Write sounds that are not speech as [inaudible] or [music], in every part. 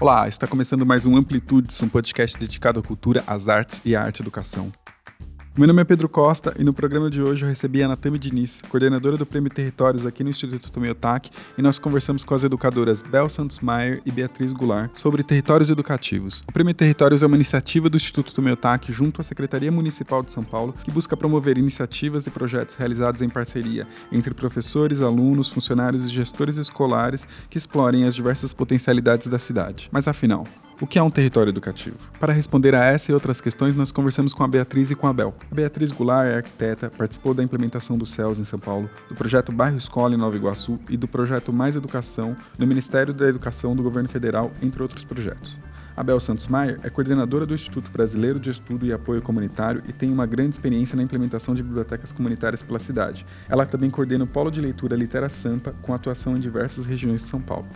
Olá, está começando mais um Amplitudes, um podcast dedicado à cultura, às artes e à arte educação. Meu nome é Pedro Costa e no programa de hoje eu recebi a Natami Diniz, coordenadora do Prêmio Territórios aqui no Instituto Tomeotac, e nós conversamos com as educadoras Bel Santos Maier e Beatriz Goulart sobre territórios educativos. O Prêmio Territórios é uma iniciativa do Instituto Tomeotac junto à Secretaria Municipal de São Paulo, que busca promover iniciativas e projetos realizados em parceria entre professores, alunos, funcionários e gestores escolares que explorem as diversas potencialidades da cidade. Mas afinal, o que é um território educativo? Para responder a essa e outras questões, nós conversamos com a Beatriz e com a Bel. A Beatriz Goulart é arquiteta, participou da implementação do CELS em São Paulo, do projeto Bairro Escola em Nova Iguaçu e do projeto Mais Educação no Ministério da Educação do Governo Federal, entre outros projetos. A Bel Santos Maier é coordenadora do Instituto Brasileiro de Estudo e Apoio Comunitário e tem uma grande experiência na implementação de bibliotecas comunitárias pela cidade. Ela também coordena o Polo de Leitura Litera Sampa, com atuação em diversas regiões de São Paulo.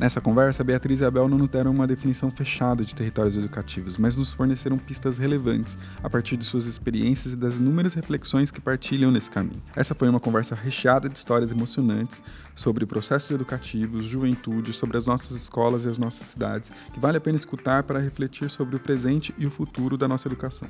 Nessa conversa, Beatriz e Abel não nos deram uma definição fechada de territórios educativos, mas nos forneceram pistas relevantes a partir de suas experiências e das inúmeras reflexões que partilham nesse caminho. Essa foi uma conversa recheada de histórias emocionantes sobre processos educativos, juventude, sobre as nossas escolas e as nossas cidades, que vale a pena escutar para refletir sobre o presente e o futuro da nossa educação.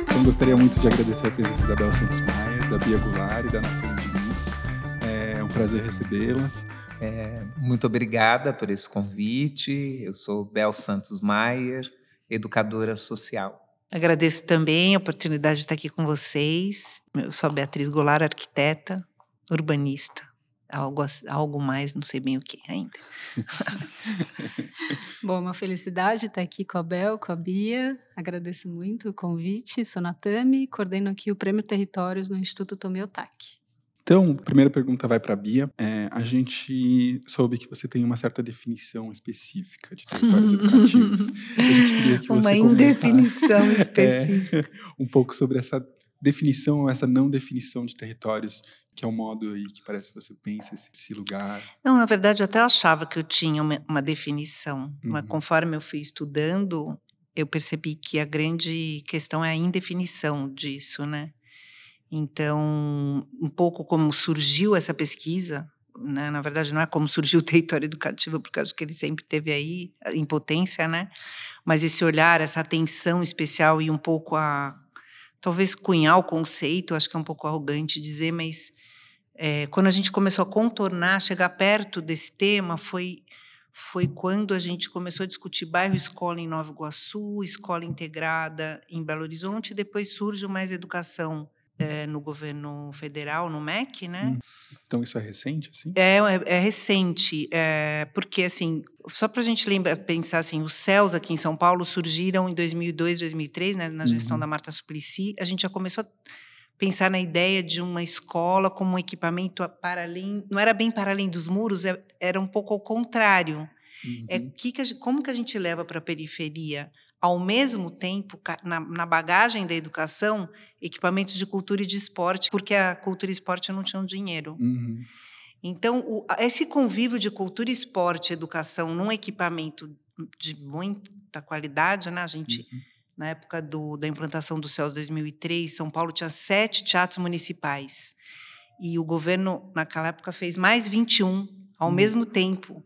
Então, gostaria muito de agradecer a presença da Bel Santos Maia da Bia Goulart e da Nathalie Diniz. É um prazer recebê-las. É, muito obrigada por esse convite. Eu sou Bel Santos Maier, educadora social. Agradeço também a oportunidade de estar aqui com vocês. Eu sou Beatriz Goulart, arquiteta, urbanista algo, algo mais, não sei bem o que ainda. [laughs] Bom, uma felicidade estar aqui com a Bel, com a Bia. Agradeço muito o convite. Sou Natami, coordeno aqui o Prêmio Territórios no Instituto Tomeotac. Então, a primeira pergunta vai para a Bia. É, a gente soube que você tem uma certa definição específica de territórios [laughs] educativos. A gente queria que uma indefinição [laughs] é, específica. É, um pouco sobre essa definição essa não definição de territórios que é o modo aí que parece que você pensa esse, lugar? Não, na verdade, eu até achava que eu tinha uma, uma definição, uhum. mas conforme eu fui estudando, eu percebi que a grande questão é a indefinição disso, né? Então, um pouco como surgiu essa pesquisa, né? na verdade não é como surgiu o território educativo, porque acho que ele sempre teve aí em potência, né? Mas esse olhar, essa atenção especial e um pouco a talvez cunhar o conceito, acho que é um pouco arrogante dizer, mas é, quando a gente começou a contornar, chegar perto desse tema, foi foi quando a gente começou a discutir bairro escola em Nova Iguaçu, escola integrada em Belo Horizonte, e depois surge mais educação é, no governo federal, no MEC, né? Hum. Então isso é recente, assim? É, é, é recente, é, porque assim, só para a gente lembrar, pensar assim, os céus aqui em São Paulo surgiram em 2002, 2003, né, na gestão uhum. da Marta Suplicy, a gente já começou a pensar na ideia de uma escola como um equipamento para além, não era bem para além dos muros, é, era um pouco ao contrário. É uhum. É que, que como que a gente leva para a periferia, ao mesmo tempo, na, na, bagagem da educação, equipamentos de cultura e de esporte, porque a cultura e esporte não tinham dinheiro. Uhum. Então, o, esse convívio de cultura, esporte educação num equipamento de muita qualidade, né? A gente uhum na época do, da implantação do CELS 2003, São Paulo tinha sete teatros municipais. E o governo, naquela época, fez mais 21 ao hum. mesmo tempo.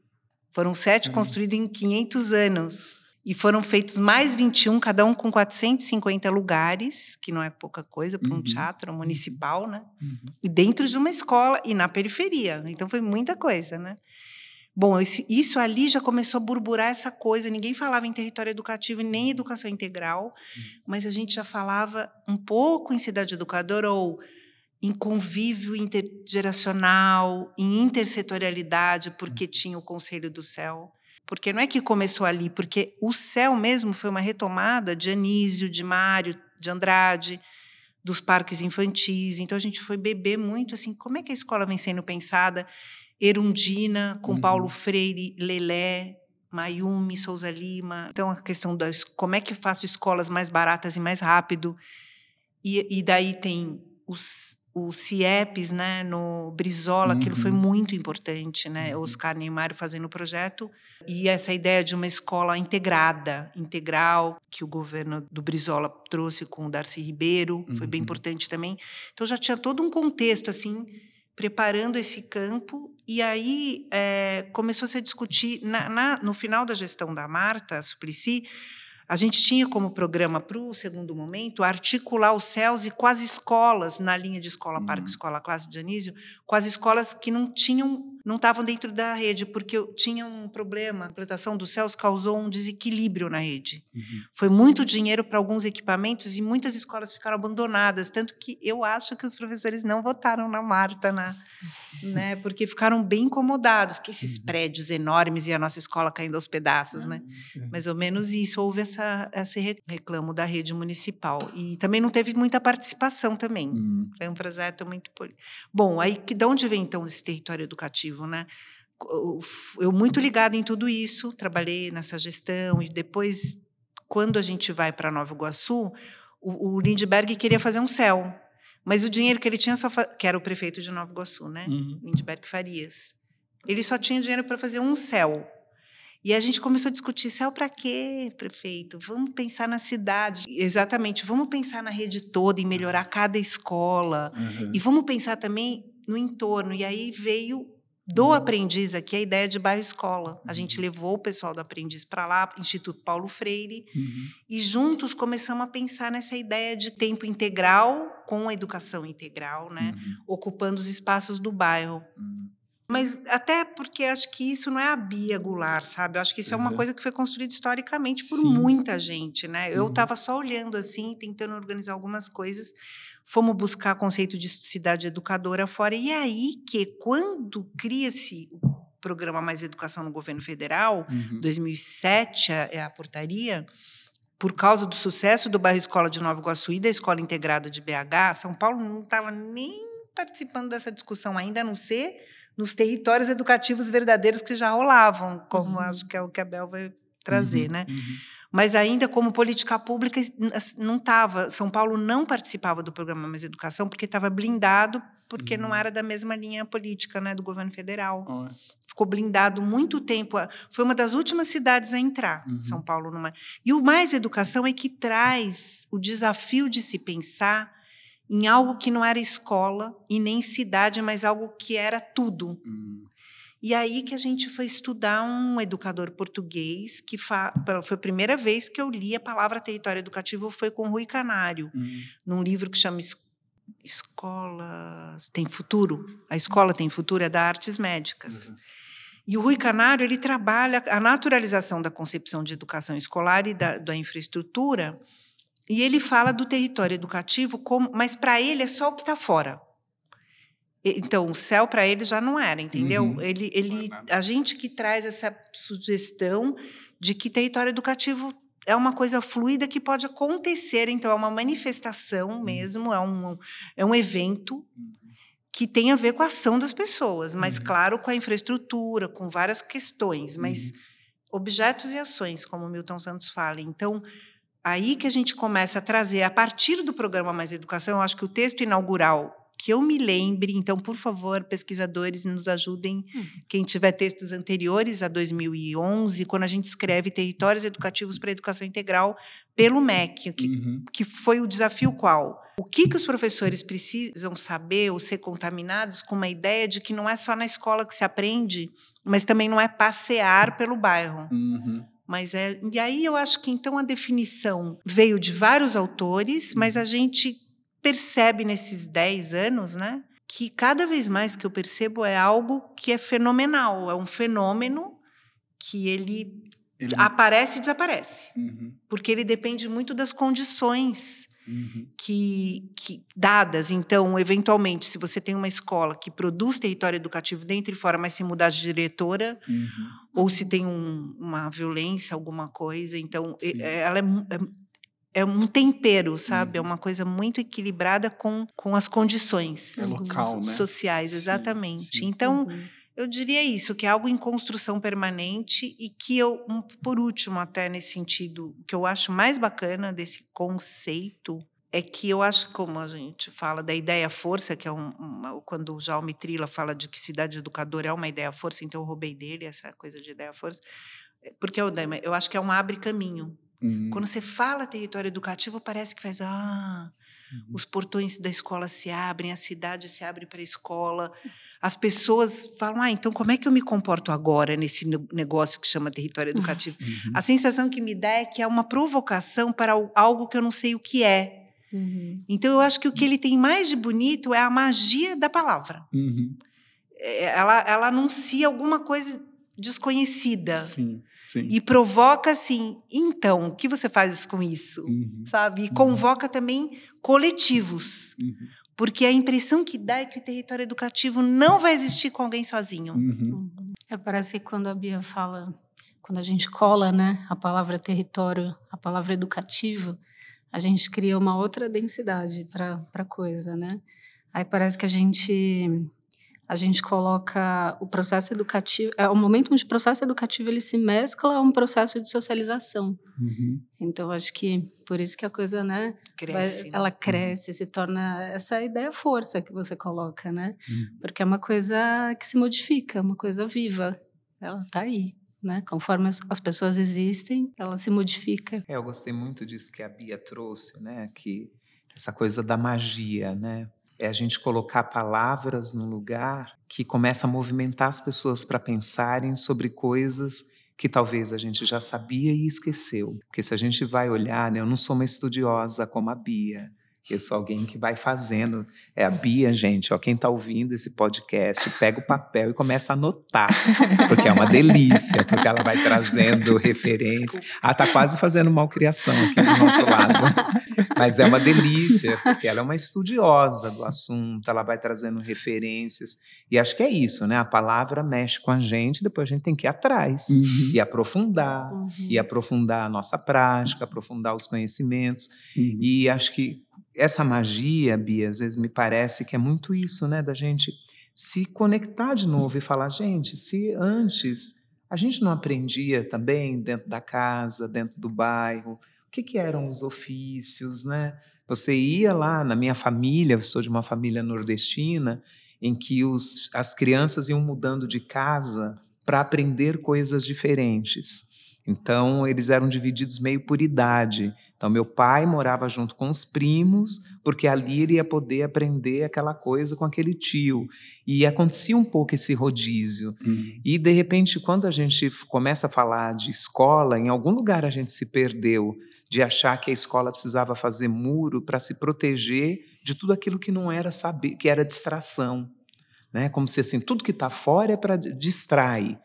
Foram sete hum. construídos em 500 anos. E foram feitos mais 21, cada um com 450 lugares, que não é pouca coisa para um uhum. teatro municipal, né? Uhum. E dentro de uma escola e na periferia. Então foi muita coisa, né? Bom, isso ali já começou a burburar essa coisa. Ninguém falava em território educativo nem uhum. educação integral, uhum. mas a gente já falava um pouco em cidade educadora ou em convívio intergeracional, em intersetorialidade, porque uhum. tinha o Conselho do Céu. Porque não é que começou ali, porque o céu mesmo foi uma retomada de Anísio, de Mário, de Andrade, dos parques infantis. Então a gente foi beber muito assim, como é que a escola vem sendo pensada? Erundina, com uhum. Paulo Freire, Lelé, Mayumi, Souza Lima. Então, a questão das como é que faço escolas mais baratas e mais rápido. E, e daí tem os, os CIEPs, né, no Brizola, uhum. aquilo foi uhum. muito importante, né, uhum. Oscar Neymar fazendo o projeto, e essa ideia de uma escola integrada, integral, que o governo do Brizola trouxe com o Darcy Ribeiro, foi bem uhum. importante também. Então já tinha todo um contexto, assim, preparando esse campo. E aí é, começou -se a discutir, na, na, no final da gestão da Marta Suplicy, a gente tinha como programa para o segundo momento articular os céus e com as escolas, na linha de escola parque, uhum. escola classe de Anísio, com as escolas que não tinham não estavam dentro da rede, porque tinha um problema. A implantação dos céus causou um desequilíbrio na rede. Uhum. Foi muito dinheiro para alguns equipamentos e muitas escolas ficaram abandonadas. Tanto que eu acho que os professores não votaram na Marta, na, [laughs] né, porque ficaram bem incomodados, que esses uhum. prédios enormes e a nossa escola caindo aos pedaços. Né? Uhum. Mais ou menos isso. Houve essa, esse reclamo da rede municipal. E também não teve muita participação também. Uhum. Foi um projeto muito... Bom, aí de onde vem então esse território educativo? Né? Eu muito ligada em tudo isso, trabalhei nessa gestão e depois, quando a gente vai para Nova Iguaçu, o, o, Lindbergh queria fazer um céu, mas o dinheiro que ele tinha só que era o prefeito de Nova Iguaçu, né? Uhum. Lindbergh Farias. Ele só tinha dinheiro para fazer um céu. E a gente começou a discutir céu para quê, prefeito? Vamos pensar na cidade. Exatamente, vamos pensar na rede toda, em melhorar cada escola. Uhum. E vamos pensar também no entorno. E aí veio do aprendiz aqui a ideia de bairro escola. A gente uhum. levou o pessoal do aprendiz para lá, Instituto Paulo Freire, uhum. e juntos começamos a pensar nessa ideia de tempo integral com a educação integral, né? Uhum. Ocupando os espaços do bairro. Uhum. Mas até porque acho que isso não é a Bia Goulart, sabe? Eu acho que isso é uma coisa que foi construída historicamente por Sim. muita gente, né? Eu estava uhum. só olhando assim, tentando organizar algumas coisas fomos buscar conceito de cidade educadora fora. E é aí que, quando cria-se o programa Mais Educação no governo federal, uhum. 2007 é a portaria, por causa do sucesso do bairro Escola de Nova Iguaçu e da Escola Integrada de BH, São Paulo não estava nem participando dessa discussão ainda, a não ser nos territórios educativos verdadeiros que já rolavam, como uhum. acho que é o que a Bel vai trazer, uhum. né? Uhum. Mas ainda como política pública não estava. São Paulo não participava do programa Mais Educação porque estava blindado, porque uhum. não era da mesma linha política né, do governo federal. Oh. Ficou blindado muito tempo. Foi uma das últimas cidades a entrar, uhum. São Paulo. Numa... E o Mais Educação é que traz o desafio de se pensar em algo que não era escola e nem cidade, mas algo que era tudo. Uhum. E aí que a gente foi estudar um educador português, que fa... foi a primeira vez que eu li a palavra território educativo, foi com Rui Canário, uhum. num livro que chama Escola Tem Futuro. A Escola Tem Futuro é da Artes Médicas. Uhum. E o Rui Canário ele trabalha a naturalização da concepção de educação escolar e da, da infraestrutura, e ele fala do território educativo, como, mas para ele é só o que está fora. Então, o céu para ele já não era, entendeu? Uhum. Ele, ele, a gente que traz essa sugestão de que território educativo é uma coisa fluida que pode acontecer, então é uma manifestação uhum. mesmo, é um, é um evento uhum. que tem a ver com a ação das pessoas, mas uhum. claro, com a infraestrutura, com várias questões, mas uhum. objetos e ações, como Milton Santos fala. Então, aí que a gente começa a trazer, a partir do programa Mais Educação, eu acho que o texto inaugural que eu me lembre, então, por favor, pesquisadores, nos ajudem, uhum. quem tiver textos anteriores a 2011, quando a gente escreve Territórios Educativos para a Educação Integral pelo MEC, que, uhum. que foi o desafio qual? O que, que os professores precisam saber ou ser contaminados com uma ideia de que não é só na escola que se aprende, mas também não é passear pelo bairro. Uhum. Mas é, e aí eu acho que então a definição veio de vários autores, mas a gente percebe nesses 10 anos, né? Que cada vez mais que eu percebo é algo que é fenomenal, é um fenômeno que ele, ele... aparece e desaparece. Uhum. Porque ele depende muito das condições uhum. que, que, dadas. Então, eventualmente, se você tem uma escola que produz território educativo dentro e fora, mas se mudar de diretora, uhum. ou se tem um, uma violência, alguma coisa, então Sim. ela é, é é um tempero, sabe? É uhum. É uma coisa muito equilibrada com, com as condições é local, né? sociais, exatamente. Sim, sim. Então, uhum. eu diria isso, que é algo em construção permanente e que eu, por último, até nesse sentido, que eu acho mais bacana desse conceito é que eu acho, como a gente fala da ideia força, que é um, uma, quando o Jaume Trila fala de que cidade educadora é uma ideia força, então eu roubei dele essa coisa de ideia força, é, porque eu, eu acho que é um abre caminho Uhum. Quando você fala território educativo, parece que faz. Ah, Uhum. Os portões da escola se abrem, a cidade se abre para a escola. As pessoas falam: ah, então como é que eu me comporto agora nesse negócio que chama território educativo? Uhum. A sensação que me dá é que é uma provocação para algo que eu não sei o que é. Uhum. Então eu acho que o que ele tem mais de bonito é a magia da palavra. Uhum. É, ela, ela anuncia alguma coisa desconhecida. Sim. Sim. E provoca assim, então, o que você faz com isso? Uhum. Sabe? E uhum. convoca também coletivos. Uhum. Porque a impressão que dá é que o território educativo não vai existir com alguém sozinho. Uhum. Uhum. É, parece que quando a Bia fala, quando a gente cola né, a palavra território, a palavra educativo, a gente cria uma outra densidade para a coisa, né? Aí parece que a gente a gente coloca o processo educativo, é o momento onde o processo educativo ele se mescla a um processo de socialização. Uhum. Então acho que por isso que a coisa, né, cresce, vai, ela uhum. cresce, se torna essa ideia força que você coloca, né? Uhum. Porque é uma coisa que se modifica, uma coisa viva. Ela está aí. Né? Conforme as pessoas existem, ela se modifica. É, eu gostei muito disso que a Bia trouxe, né? Que essa coisa da magia, né? É a gente colocar palavras num lugar que começa a movimentar as pessoas para pensarem sobre coisas que talvez a gente já sabia e esqueceu. Porque se a gente vai olhar, né, eu não sou uma estudiosa como a Bia, eu sou alguém que vai fazendo. É a Bia, gente, ó, quem está ouvindo esse podcast, pega o papel e começa a anotar, porque é uma delícia, porque ela vai trazendo referências. Ah, tá quase fazendo malcriação aqui do nosso lado. [laughs] Mas é uma delícia, porque ela é uma estudiosa do assunto, ela vai trazendo referências. E acho que é isso, né? A palavra mexe com a gente, depois a gente tem que ir atrás uhum. e aprofundar, uhum. e aprofundar a nossa prática, aprofundar os conhecimentos. Uhum. E acho que essa magia, Bia, às vezes me parece que é muito isso, né? Da gente se conectar de novo e falar, gente, se antes a gente não aprendia também dentro da casa, dentro do bairro, o que, que eram os ofícios, né? Você ia lá, na minha família, eu sou de uma família nordestina, em que os, as crianças iam mudando de casa para aprender coisas diferentes. Então, eles eram divididos meio por idade. Então, meu pai morava junto com os primos, porque ali ele ia poder aprender aquela coisa com aquele tio. E acontecia um pouco esse rodízio. Uhum. E, de repente, quando a gente começa a falar de escola, em algum lugar a gente se perdeu de achar que a escola precisava fazer muro para se proteger de tudo aquilo que não era saber, que era distração. Né? Como se assim, tudo que está fora é para distrair.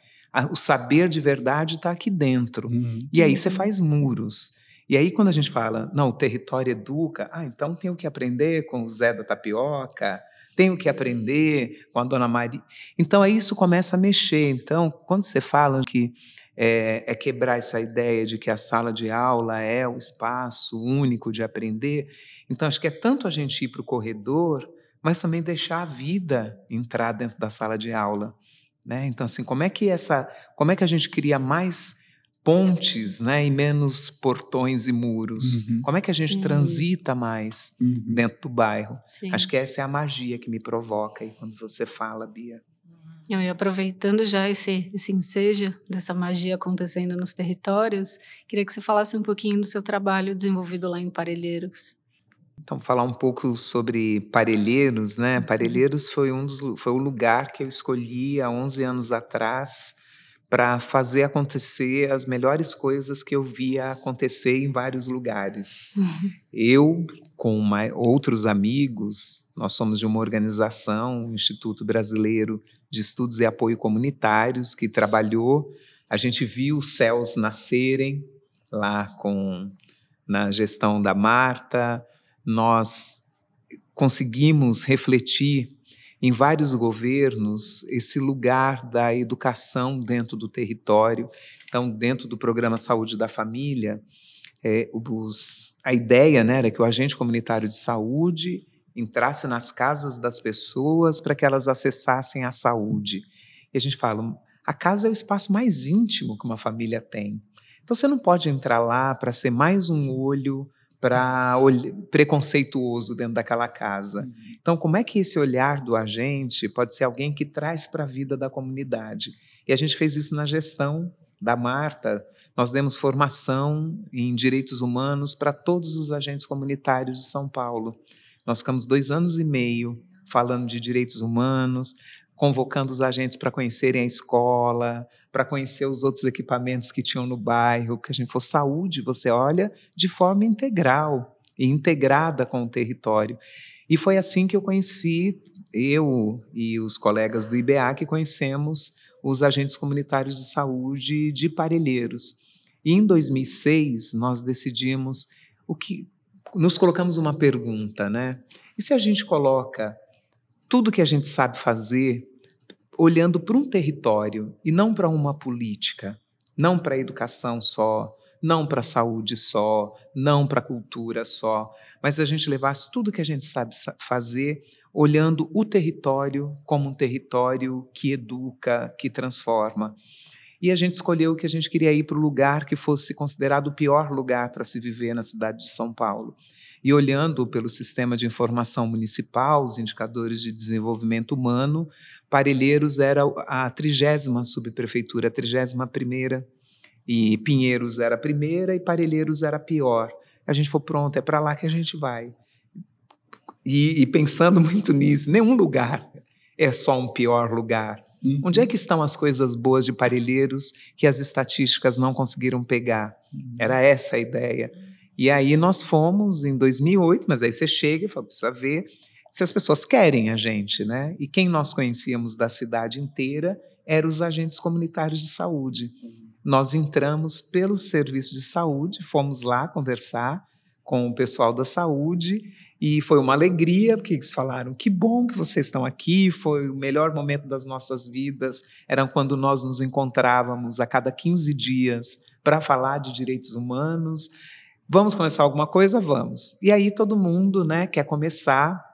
O saber de verdade está aqui dentro. Uhum. E aí você faz muros. E aí, quando a gente fala, não, o território educa, ah, então tenho que aprender com o Zé da Tapioca, tenho que aprender com a Dona Maria. Então, aí isso começa a mexer. Então, quando você fala que é, é quebrar essa ideia de que a sala de aula é o espaço único de aprender, então acho que é tanto a gente ir para o corredor, mas também deixar a vida entrar dentro da sala de aula. Né? Então, assim, como é que essa, como é que a gente cria mais pontes, né, e menos portões e muros. Uhum. Como é que a gente uhum. transita mais uhum. dentro do bairro? Sim. Acho que essa é a magia que me provoca aí quando você fala, Bia. Eu, e aproveitando já esse, esse ensejo dessa magia acontecendo nos territórios, queria que você falasse um pouquinho do seu trabalho desenvolvido lá em Parelheiros. Então, falar um pouco sobre Parelheiros, né? Uhum. Parelheiros foi, um dos, foi o lugar que eu escolhi há 11 anos atrás para fazer acontecer as melhores coisas que eu via acontecer em vários lugares. Uhum. Eu, com outros amigos, nós somos de uma organização, o Instituto Brasileiro de Estudos e Apoio Comunitários, que trabalhou. A gente viu os céus nascerem lá com na gestão da Marta. Nós conseguimos refletir em vários governos esse lugar da educação dentro do território. Então, dentro do programa Saúde da Família, é, os, a ideia né, era que o agente comunitário de saúde entrasse nas casas das pessoas para que elas acessassem a saúde. E a gente fala, a casa é o espaço mais íntimo que uma família tem. Então você não pode entrar lá para ser mais um olho para preconceituoso dentro daquela casa. Uhum. Então, como é que esse olhar do agente pode ser alguém que traz para a vida da comunidade? E a gente fez isso na gestão da Marta, nós demos formação em direitos humanos para todos os agentes comunitários de São Paulo. Nós ficamos dois anos e meio falando de direitos humanos, convocando os agentes para conhecerem a escola, para conhecer os outros equipamentos que tinham no bairro, que a gente for saúde, você olha de forma integral e integrada com o território. E foi assim que eu conheci, eu e os colegas do IBA, que conhecemos os agentes comunitários de saúde de Parelheiros. E em 2006 nós decidimos o que nos colocamos uma pergunta, né? E se a gente coloca tudo que a gente sabe fazer olhando para um território e não para uma política, não para a educação só, não para a saúde só, não para a cultura só, mas a gente levasse tudo que a gente sabe fazer olhando o território como um território que educa, que transforma. E a gente escolheu que a gente queria ir para o lugar que fosse considerado o pior lugar para se viver na cidade de São Paulo. E olhando pelo sistema de informação municipal, os indicadores de desenvolvimento humano, Parelheiros era a trigésima subprefeitura, a trigésima primeira, e Pinheiros era a primeira e Parelheiros era a pior. A gente falou, pronto, é para lá que a gente vai. E, e, pensando [laughs] muito nisso, nenhum lugar é só um pior lugar. Uhum. Onde é que estão as coisas boas de Parelheiros que as estatísticas não conseguiram pegar? Uhum. Era essa a ideia. E aí nós fomos em 2008, mas aí você chega e fala, precisa ver se as pessoas querem a gente, né? E quem nós conhecíamos da cidade inteira eram os agentes comunitários de saúde. Nós entramos pelo serviço de saúde, fomos lá conversar com o pessoal da saúde e foi uma alegria, porque eles falaram: que bom que vocês estão aqui, foi o melhor momento das nossas vidas. Era quando nós nos encontrávamos a cada 15 dias para falar de direitos humanos. Vamos começar alguma coisa? Vamos. E aí todo mundo né, quer começar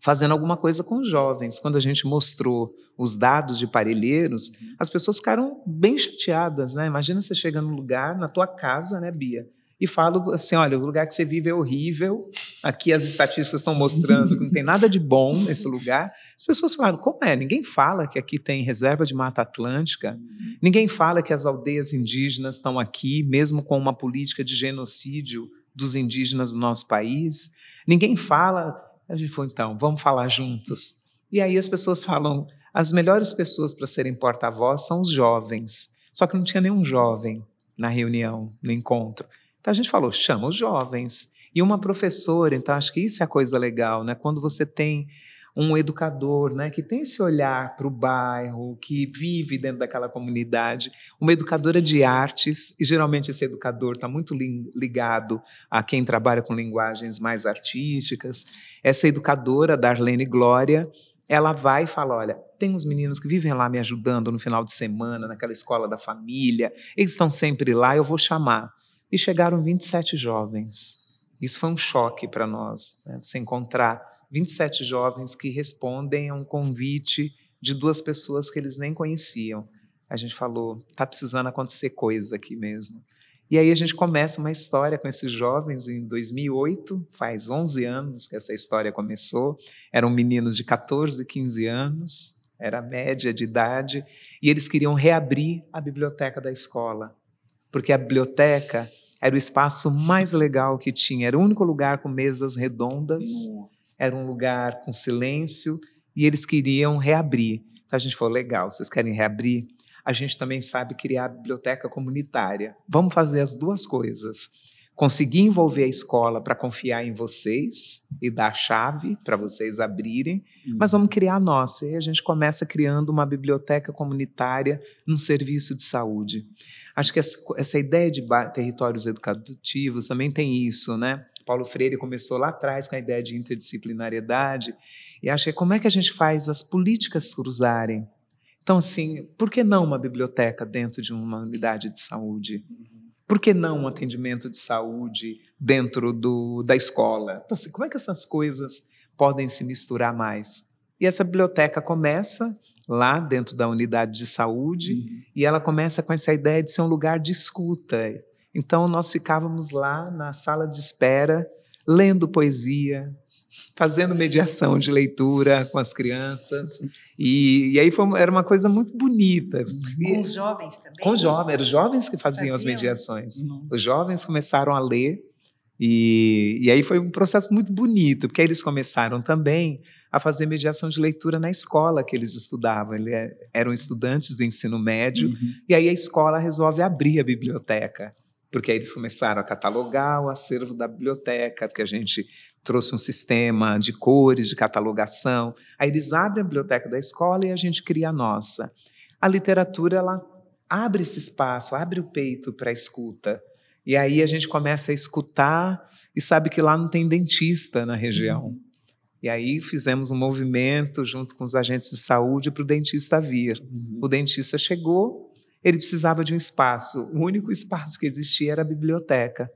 fazendo alguma coisa com os jovens. Quando a gente mostrou os dados de parelheiros, as pessoas ficaram bem chateadas. Né? Imagina você chega num lugar, na tua casa, né, Bia? e falo assim: olha, o lugar que você vive é horrível, aqui as estatísticas estão mostrando que não tem nada de bom nesse lugar. As pessoas falaram: como é? Ninguém fala que aqui tem reserva de Mata Atlântica, ninguém fala que as aldeias indígenas estão aqui, mesmo com uma política de genocídio dos indígenas do nosso país. Ninguém fala. A gente falou: então, vamos falar juntos. E aí as pessoas falam: as melhores pessoas para serem porta-voz são os jovens. Só que não tinha nenhum jovem na reunião, no encontro. Então a gente falou, chama os jovens. E uma professora, então acho que isso é a coisa legal, né? Quando você tem um educador, né, que tem esse olhar para o bairro, que vive dentro daquela comunidade, uma educadora de artes, e geralmente esse educador está muito ligado a quem trabalha com linguagens mais artísticas. Essa educadora, Darlene Glória, ela vai e fala: olha, tem uns meninos que vivem lá me ajudando no final de semana, naquela escola da família, eles estão sempre lá, eu vou chamar e chegaram 27 jovens. Isso foi um choque para nós, né? encontrar 27 jovens que respondem a um convite de duas pessoas que eles nem conheciam. A gente falou, está precisando acontecer coisa aqui mesmo. E aí a gente começa uma história com esses jovens em 2008, faz 11 anos que essa história começou. Eram meninos de 14, 15 anos, era média de idade, e eles queriam reabrir a biblioteca da escola, porque a biblioteca era o espaço mais legal que tinha. Era o único lugar com mesas redondas, era um lugar com silêncio e eles queriam reabrir. Então a gente falou: legal, vocês querem reabrir? A gente também sabe criar a biblioteca comunitária. Vamos fazer as duas coisas. Conseguir envolver a escola para confiar em vocês e dar a chave para vocês abrirem, uhum. mas vamos criar a nossa. E a gente começa criando uma biblioteca comunitária num serviço de saúde. Acho que essa ideia de territórios educativos também tem isso, né? Paulo Freire começou lá atrás com a ideia de interdisciplinariedade e acho que como é que a gente faz as políticas cruzarem? Então, assim, por que não uma biblioteca dentro de uma unidade de saúde? Por que não um atendimento de saúde dentro do, da escola? Então, assim, como é que essas coisas podem se misturar mais? E essa biblioteca começa lá dentro da unidade de saúde, uhum. e ela começa com essa ideia de ser um lugar de escuta. Então, nós ficávamos lá na sala de espera, lendo poesia, fazendo mediação de leitura com as crianças. E, e aí foi, era uma coisa muito bonita. Com os jovens também? Com os jovens, eram os jovens que faziam, faziam. as mediações. Uhum. Os jovens começaram a ler, e, e aí foi um processo muito bonito, porque eles começaram também a fazer mediação de leitura na escola que eles estudavam. Eles é, eram estudantes do ensino médio, uhum. e aí a escola resolve abrir a biblioteca porque aí eles começaram a catalogar o acervo da biblioteca, porque a gente trouxe um sistema de cores, de catalogação. Aí eles abrem a biblioteca da escola e a gente cria a nossa. A literatura ela abre esse espaço, abre o peito para a escuta. E aí a gente começa a escutar e sabe que lá não tem dentista na região. Uhum. E aí fizemos um movimento junto com os agentes de saúde para o dentista vir. Uhum. O dentista chegou, ele precisava de um espaço. O único espaço que existia era a biblioteca.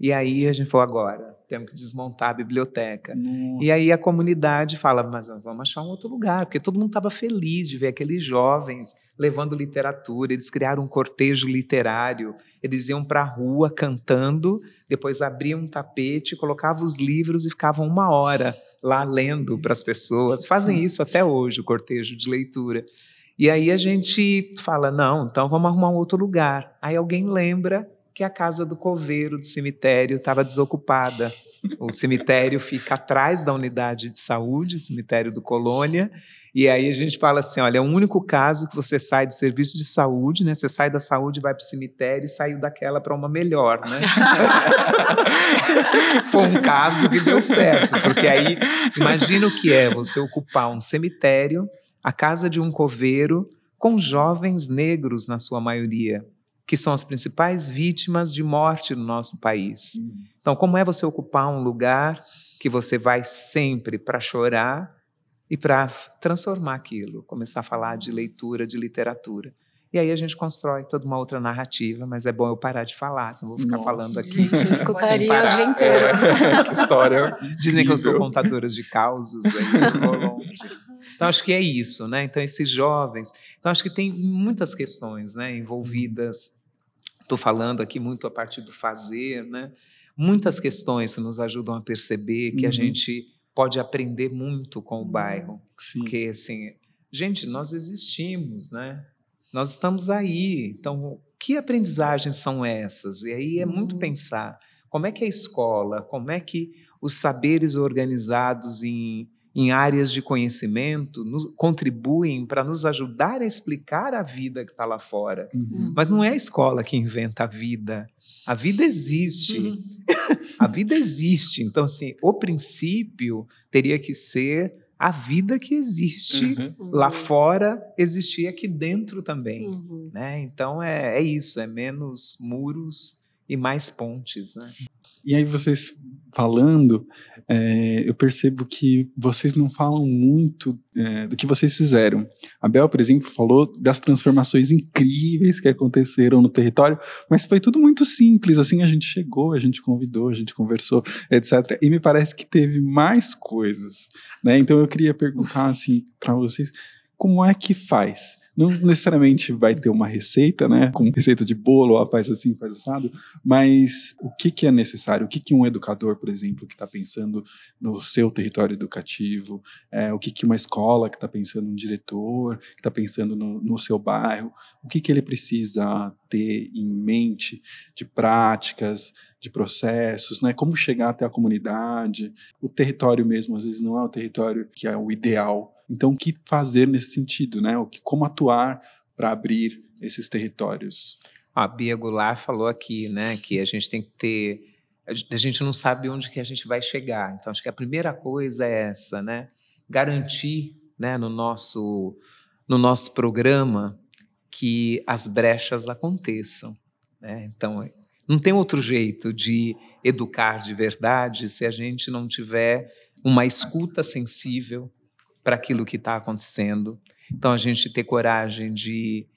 E aí a gente falou: agora, temos que desmontar a biblioteca. Nossa. E aí a comunidade fala: mas vamos achar um outro lugar, porque todo mundo estava feliz de ver aqueles jovens levando literatura. Eles criaram um cortejo literário. Eles iam para a rua cantando, depois abriam um tapete, colocavam os livros e ficavam uma hora lá lendo para as pessoas. Fazem isso até hoje, o cortejo de leitura. E aí a gente fala: não, então vamos arrumar um outro lugar. Aí alguém lembra que a casa do coveiro do cemitério estava desocupada. O cemitério fica atrás da unidade de saúde, cemitério do Colônia. E aí a gente fala assim: olha, é o único caso que você sai do serviço de saúde, né? Você sai da saúde, vai para o cemitério e saiu daquela para uma melhor, né? [laughs] Foi um caso que deu certo, porque aí imagina o que é você ocupar um cemitério a casa de um coveiro com jovens negros na sua maioria, que são as principais vítimas de morte no nosso país. Uhum. Então, como é você ocupar um lugar que você vai sempre para chorar e para transformar aquilo, começar a falar de leitura, de literatura? E aí a gente constrói toda uma outra narrativa, mas é bom eu parar de falar, senão vou ficar Nossa, falando aqui. Gente, eu [laughs] escutaria o dia inteiro. É, [laughs] que história. Dizem que eu sou contadora de causos, aí Então acho que é isso, né? Então esses jovens, então acho que tem muitas questões, né, envolvidas. Estou falando aqui muito a partir do fazer, né? Muitas questões que nos ajudam a perceber que uhum. a gente pode aprender muito com o bairro, Sim. porque assim, gente, nós existimos, né? Nós estamos aí. Então, que aprendizagens são essas? E aí é muito uhum. pensar como é que a escola, como é que os saberes organizados em, em áreas de conhecimento nos, contribuem para nos ajudar a explicar a vida que está lá fora. Uhum. Mas não é a escola que inventa a vida. A vida existe. Uhum. [laughs] a vida existe. Então, assim, o princípio teria que ser a vida que existe uhum. lá fora existia aqui dentro também, uhum. né? Então é, é isso, é menos muros e mais pontes, né? E aí vocês falando, é, eu percebo que vocês não falam muito é, do que vocês fizeram. A Bel, por exemplo, falou das transformações incríveis que aconteceram no território, mas foi tudo muito simples. Assim, a gente chegou, a gente convidou, a gente conversou, etc. E me parece que teve mais coisas, né? Então eu queria perguntar assim para vocês, como é que faz? Não necessariamente vai ter uma receita, né? Com receita de bolo, faz assim, faz assado, mas o que, que é necessário? O que, que um educador, por exemplo, que está pensando no seu território educativo, é, o que, que uma escola que está pensando um diretor, que está pensando no, no, seu bairro, o que, que ele precisa ter em mente de práticas, de processos, né? Como chegar até a comunidade, o território mesmo, às vezes não é o território que é o ideal então, o que fazer nesse sentido, né? O que, como atuar para abrir esses territórios? A Bia Goulart falou aqui, né, que a gente tem que ter, a gente não sabe onde que a gente vai chegar. Então, acho que a primeira coisa é essa, né? Garantir, né, no nosso no nosso programa que as brechas aconteçam. Né? Então, não tem outro jeito de educar de verdade se a gente não tiver uma escuta sensível para aquilo que está acontecendo. Então, a gente ter coragem de,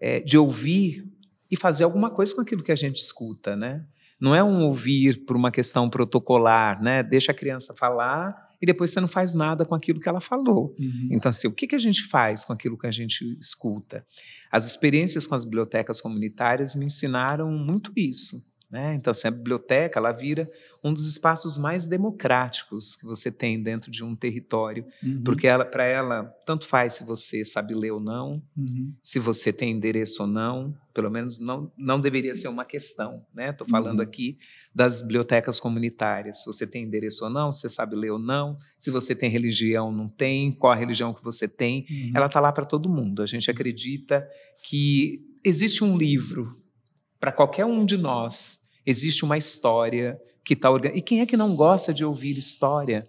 é, de ouvir e fazer alguma coisa com aquilo que a gente escuta, né? Não é um ouvir por uma questão protocolar, né? Deixa a criança falar e depois você não faz nada com aquilo que ela falou. Uhum. Então, assim, o que, que a gente faz com aquilo que a gente escuta? As experiências com as bibliotecas comunitárias me ensinaram muito isso. Né? Então, assim, a biblioteca ela vira um dos espaços mais democráticos que você tem dentro de um território, uhum. porque ela, para ela, tanto faz se você sabe ler ou não, uhum. se você tem endereço ou não, pelo menos não, não deveria ser uma questão. Estou né? falando uhum. aqui das bibliotecas comunitárias. Se você tem endereço ou não, se você sabe ler ou não, se você tem religião ou não tem, qual a religião que você tem, uhum. ela está lá para todo mundo. A gente acredita que existe um livro para qualquer um de nós, existe uma história que está organizada. E quem é que não gosta de ouvir história?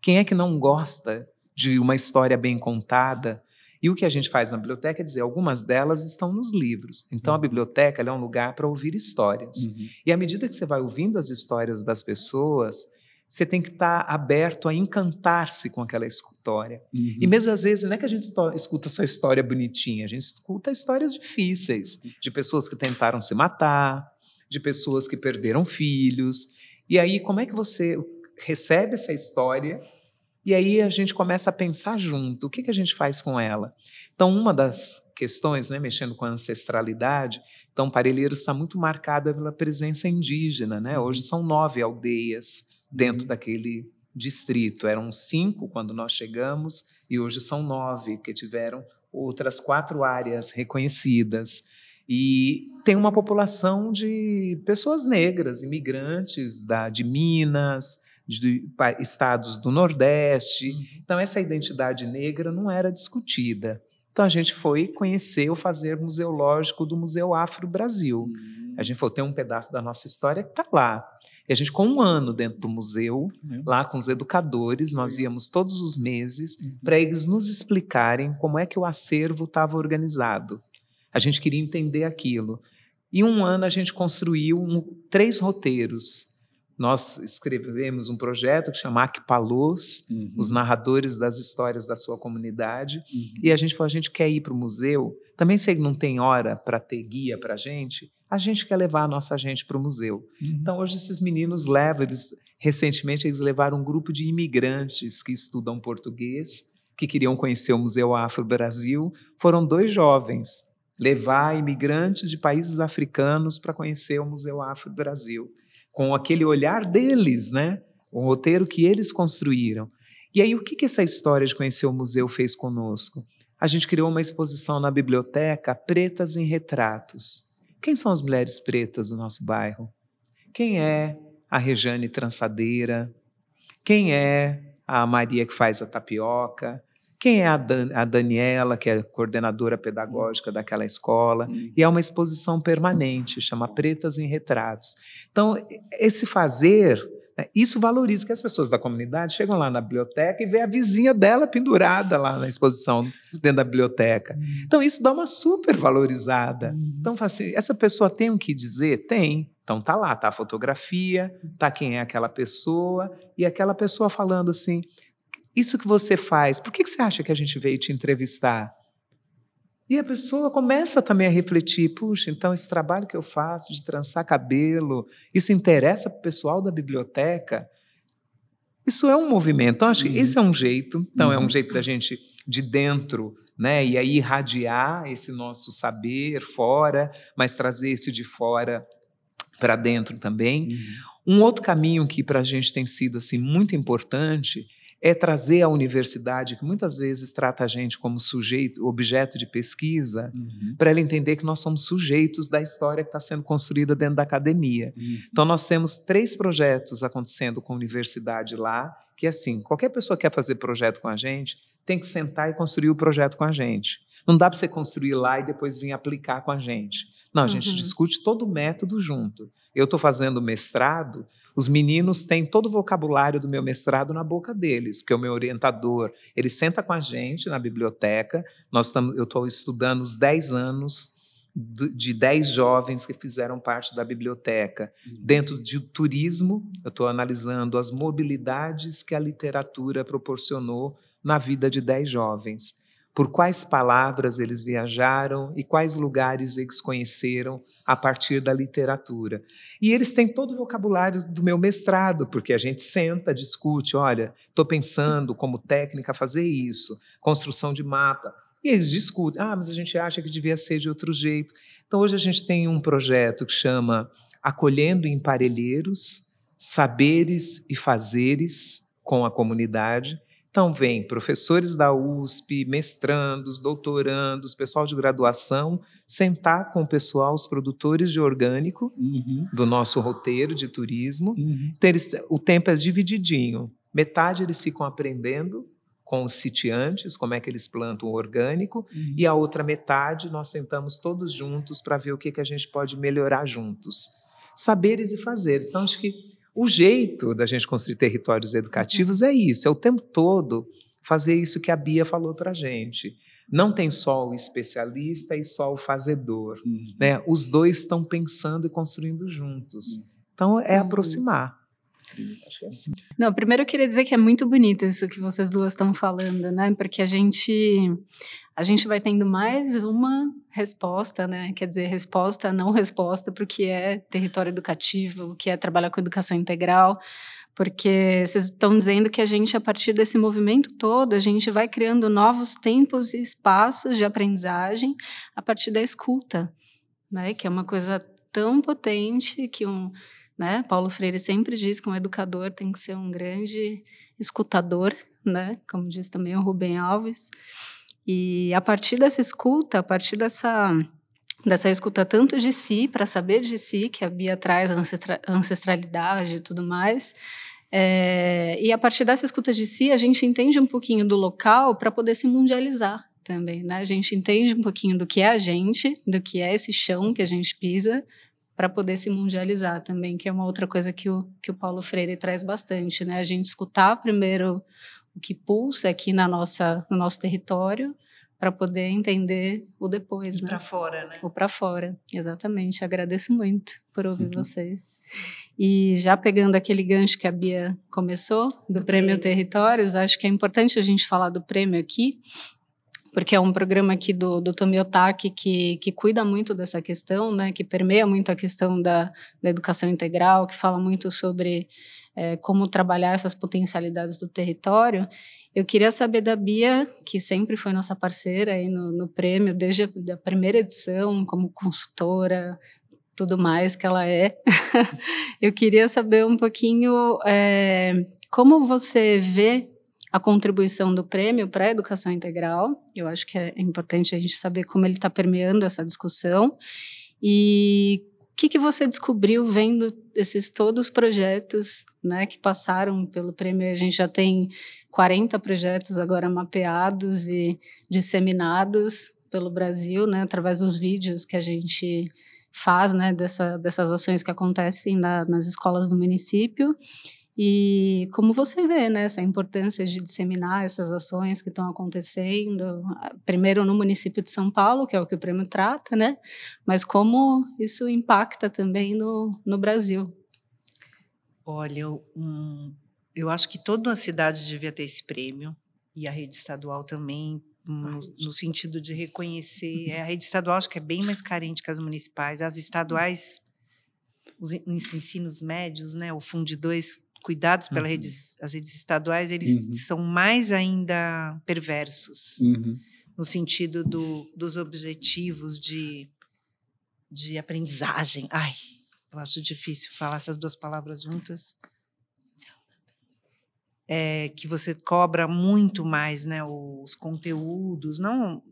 Quem é que não gosta de uma história bem contada? E o que a gente faz na biblioteca é dizer, algumas delas estão nos livros. Então a uhum. biblioteca é um lugar para ouvir histórias. Uhum. E à medida que você vai ouvindo as histórias das pessoas, você tem que estar tá aberto a encantar-se com aquela história. Uhum. E mesmo às vezes, não é que a gente escuta só história bonitinha, a gente escuta histórias difíceis, de pessoas que tentaram se matar, de pessoas que perderam filhos. E aí, como é que você recebe essa história e aí a gente começa a pensar junto, o que, que a gente faz com ela? Então, uma das questões, né, mexendo com a ancestralidade, então Parelheiros está muito marcada pela presença indígena. Né? Hoje são nove aldeias dentro uhum. daquele distrito. Eram cinco quando nós chegamos e hoje são nove, porque tiveram outras quatro áreas reconhecidas. E tem uma população de pessoas negras, imigrantes da, de Minas, de estados do Nordeste. Uhum. Então, essa identidade negra não era discutida. Então, a gente foi conhecer o fazer museológico do Museu Afro Brasil. Uhum. A gente falou: tem um pedaço da nossa história que está lá. E a gente, com um ano dentro do museu, uhum. lá com os educadores, nós íamos todos os meses para eles nos explicarem como é que o acervo estava organizado. A gente queria entender aquilo. Em um ano, a gente construiu um, três roteiros. Nós escrevemos um projeto que chama Akpalos, uhum. os narradores das histórias da sua comunidade. Uhum. E a gente falou: a gente quer ir para o museu. Também sei que não tem hora para ter guia para a gente a gente quer levar a nossa gente para o museu. Uhum. Então, hoje, esses meninos levam, eles, recentemente, eles levaram um grupo de imigrantes que estudam português, que queriam conhecer o Museu Afro Brasil. Foram dois jovens levar imigrantes de países africanos para conhecer o Museu Afro Brasil, com aquele olhar deles, né? o roteiro que eles construíram. E aí, o que, que essa história de conhecer o museu fez conosco? A gente criou uma exposição na biblioteca, Pretas em Retratos. Quem são as mulheres pretas do nosso bairro? Quem é a Rejane Trançadeira? Quem é a Maria que faz a tapioca? Quem é a, Dan a Daniela, que é coordenadora pedagógica daquela escola? Hum. E é uma exposição permanente, chama Pretas em Retratos. Então, esse fazer né? Isso valoriza que as pessoas da comunidade chegam lá na biblioteca e vê a vizinha dela pendurada lá na exposição dentro da biblioteca. Uhum. Então, isso dá uma super valorizada. Uhum. Então, assim, essa pessoa tem o que dizer? Tem. Então, tá lá, tá a fotografia, tá quem é aquela pessoa, e aquela pessoa falando assim: Isso que você faz, por que, que você acha que a gente veio te entrevistar? E a pessoa começa também a refletir: puxa, então esse trabalho que eu faço de trançar cabelo, isso interessa para o pessoal da biblioteca? Isso é um movimento. Então, acho que esse é um jeito. Então, uhum. é um uhum. jeito da gente, de dentro, né, e aí irradiar esse nosso saber fora, mas trazer esse de fora para dentro também. Uhum. Um outro caminho que para a gente tem sido assim muito importante é trazer a universidade, que muitas vezes trata a gente como sujeito, objeto de pesquisa, uhum. para ela entender que nós somos sujeitos da história que está sendo construída dentro da academia. Uhum. Então, nós temos três projetos acontecendo com a universidade lá, que é assim: qualquer pessoa que quer fazer projeto com a gente tem que sentar e construir o projeto com a gente. Não dá para você construir lá e depois vir aplicar com a gente. Não, a gente uhum. discute todo o método junto. Eu estou fazendo mestrado, os meninos têm todo o vocabulário do meu mestrado na boca deles, porque o meu orientador, ele senta com a gente na biblioteca, nós estamos, eu estou estudando os 10 anos de 10 jovens que fizeram parte da biblioteca. Uhum. Dentro de turismo, eu estou analisando as mobilidades que a literatura proporcionou na vida de 10 jovens por quais palavras eles viajaram e quais lugares eles conheceram a partir da literatura. E eles têm todo o vocabulário do meu mestrado, porque a gente senta, discute, olha, estou pensando como técnica fazer isso, construção de mapa. E eles discutem, ah, mas a gente acha que devia ser de outro jeito. Então hoje a gente tem um projeto que chama acolhendo em parelheiros saberes e fazeres com a comunidade. Então, vem professores da USP, mestrandos, doutorandos, pessoal de graduação, sentar com o pessoal, os produtores de orgânico Uhum. do nosso roteiro de turismo. Uhum. Então, eles- o tempo é divididinho. Metade eles ficam aprendendo com os sitiantes, como é que eles plantam o orgânico, Uhum. e a outra metade nós sentamos todos juntos para ver o que, que a gente pode melhorar juntos. Saberes e fazeres. Então, acho que o jeito da gente construir territórios educativos é isso, é o tempo todo fazer isso que a Bia falou para a gente. Não tem só o especialista e só o fazedor. Uhum. Né? Os dois estão pensando e construindo juntos. Então, é Uhum. aproximar. Acho que é assim. Não, primeiro eu queria dizer que é muito bonito isso que vocês duas estão falando, né? Porque a gente a gente vai tendo mais uma resposta, né? Quer dizer, resposta, não resposta para o que é território educativo, o que é trabalhar com educação integral. Porque vocês estão dizendo que a gente, a partir desse movimento todo, a gente vai criando novos tempos e espaços de aprendizagem a partir da escuta, né? Que é uma coisa tão potente que um, né? Paulo Freire sempre diz que um educador tem que ser um grande escutador, né? Como diz também o Rubem Alves. E a partir dessa escuta, a partir dessa dessa escuta tanto de si para saber de si, que a Bia traz ancestra ancestralidade e tudo mais. É, e a partir dessa escuta de si, a gente entende um pouquinho do local para poder se mundializar também, né? A gente entende um pouquinho do que é a gente, do que é esse chão que a gente pisa, para poder se mundializar também, que é uma outra coisa que o, que o Paulo Freire traz bastante, né? A gente escutar primeiro o que pulsa aqui na nossa, no nosso território, para poder entender o depois, né? Para fora, né? Ou para fora, exatamente. Agradeço muito por ouvir Uhum. vocês. E já pegando aquele gancho que a Bia começou, do, Do Prêmio prêmio. Territórios, acho que é importante a gente falar do prêmio aqui, porque é um programa aqui do, do Tomi Otaki que, que cuida muito dessa questão, né, que permeia muito a questão da, da educação integral, que fala muito sobre eh, como trabalhar essas potencialidades do território. Eu queria saber da Bia, que sempre foi nossa parceira aí no, no prêmio, desde a primeira edição, como consultora, tudo mais que ela é. [laughs] Eu queria saber um pouquinho eh, como você vê a contribuição do prêmio para a educação integral. Eu acho que é importante a gente saber como ele está permeando essa discussão. E o que, que você descobriu vendo esses todos os projetos né, que passaram pelo prêmio? A gente já tem 40 projetos agora mapeados e disseminados pelo Brasil, né, através dos vídeos que a gente faz né, dessa, dessas ações que acontecem na, nas escolas do município. E como você vê né, essa importância de disseminar essas ações que estão acontecendo, primeiro no município de São Paulo, que é o que o prêmio trata, né? Mas como isso impacta também no, no Brasil. Olha, eu, um, eu acho que toda a cidade devia ter esse prêmio, e a rede estadual também, no, no sentido de reconhecer. É, a rede estadual acho que é bem mais carente que as municipais. As estaduais, os en- os ensinos médios, né, o Fundo 2, cuidados pelas Uhum. redes, as redes estaduais, eles Uhum. são mais ainda perversos Uhum. no sentido do, dos objetivos de, de aprendizagem. Ai, eu acho difícil falar essas duas palavras juntas. É, que você cobra muito mais né, os conteúdos, não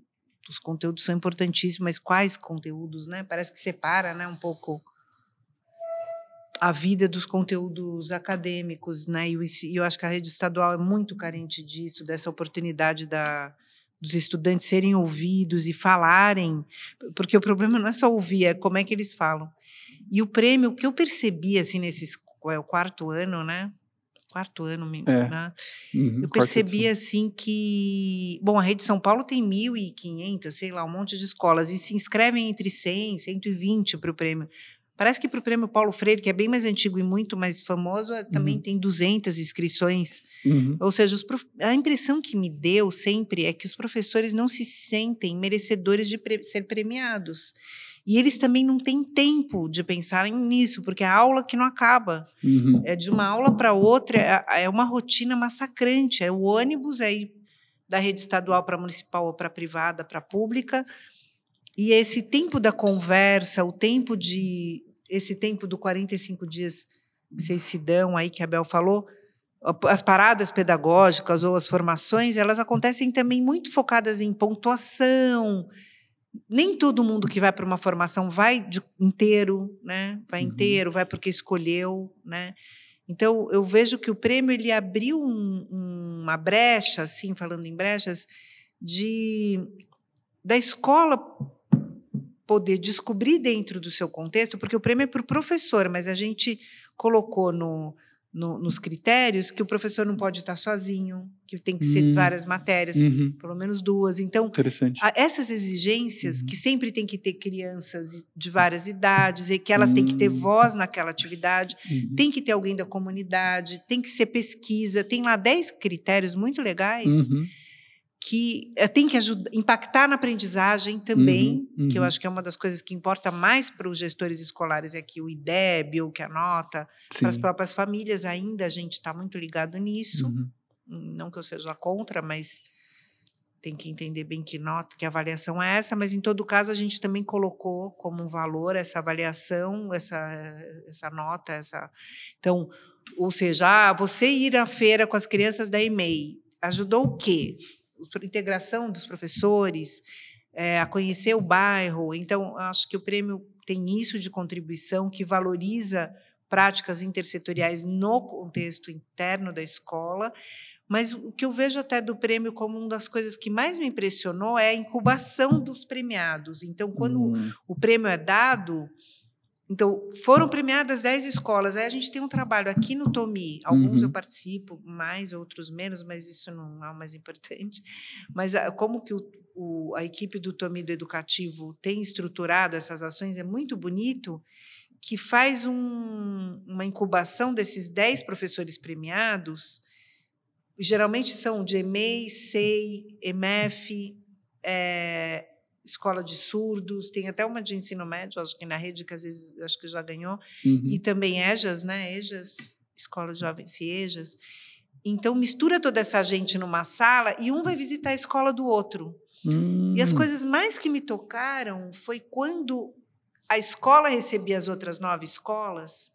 os conteúdos são importantíssimos, mas quais conteúdos, né? Parece que separa, né, um pouco a vida dos conteúdos acadêmicos, né? E eu acho que a rede estadual é muito carente disso, dessa oportunidade da, dos estudantes serem ouvidos e falarem, porque o problema não é só ouvir, é como é que eles falam. E o prêmio, o que eu percebi assim nesses é o quarto ano, né? Quarto ano, me- É. né? Uhum. Eu percebi assim que, bom, a Rede São Paulo tem 1.500, sei lá, um monte de escolas e se inscrevem entre 100 e 120 para o prêmio. Parece que para o prêmio Paulo Freire, que é bem mais antigo e muito mais famoso, eh, também Uhum. tem 200 inscrições. Uhum. Ou seja, prof- a impressão que me deu sempre é que os professores não se sentem merecedores de pre- ser premiados. E eles também não têm tempo de pensar nisso, porque é a aula que não acaba. Uhum. É de uma aula para outra, é, é uma rotina massacrante. É o ônibus aí da rede estadual para municipal ou para privada, para pública. E esse tempo da conversa, o tempo de esse tempo do 45 dias que vocês se dão aí, que a Bel falou, as paradas pedagógicas ou as formações, elas acontecem também muito focadas em pontuação. Nem todo mundo que vai para uma formação vai de, inteiro, né? Vai uhum. inteiro, vai porque escolheu, né? Então eu vejo que o prêmio ele abriu um, uma brecha, assim, falando em brechas, de da escola poder descobrir dentro do seu contexto, porque o prêmio é para o professor, mas a gente colocou no, no, nos critérios que o professor não pode estar sozinho, que tem que ser hum. várias matérias, uhum. pelo menos duas. Então, a, essas exigências uhum. que sempre tem que ter crianças de várias idades e que elas uhum. têm que ter hum. voz naquela atividade, uhum. tem que ter alguém da comunidade, tem que ser pesquisa, tem lá dez critérios muito legais uhum que eh, tem que ajudar, impactar na aprendizagem também, uhum, uhum. que eu uhum. acho que é uma das coisas que importa mais para os gestores escolares, é que o IDEB ou que a nota, para as próprias famílias ainda a gente está muito ligado nisso. Uhum. Não que eu seja contra, mas tem que entender bem que nota, que avaliação é essa, mas em todo caso a gente também colocou como um valor essa avaliação, essa, essa nota, essa. Então, ou seja, ah, você ir à feira com as crianças da EMEI ajudou o quê? Integração dos professores, é, a conhecer o bairro. Então, acho que o prêmio tem isso de contribuição que valoriza práticas intersetoriais no contexto interno da escola. Mas o que eu vejo até do prêmio como uma das coisas que mais me impressionou é a incubação dos premiados. Então, quando hum. o prêmio é dado, então, foram premiadas 10 escolas. Aí a gente tem um trabalho aqui no Tomi. Alguns uhum. eu participo, mais, outros menos, mas isso não é o mais importante. Mas ah, como que o, o, a equipe do Tomi do Educativo tem estruturado essas ações é muito bonito, que faz um, uma incubação desses 10 professores premiados. Geralmente são de EMEI, SEI, EMF, é, escola de surdos, tem até uma de ensino médio, acho que na rede, que às vezes acho que já ganhou, uhum. e também EJAS, né? EJAS, Escola de Jovens Ciejas. Então, mistura toda essa gente numa sala e um vai visitar a escola do outro. Uhum. E as hum. coisas mais que me tocaram foi quando a escola recebia as outras nove escolas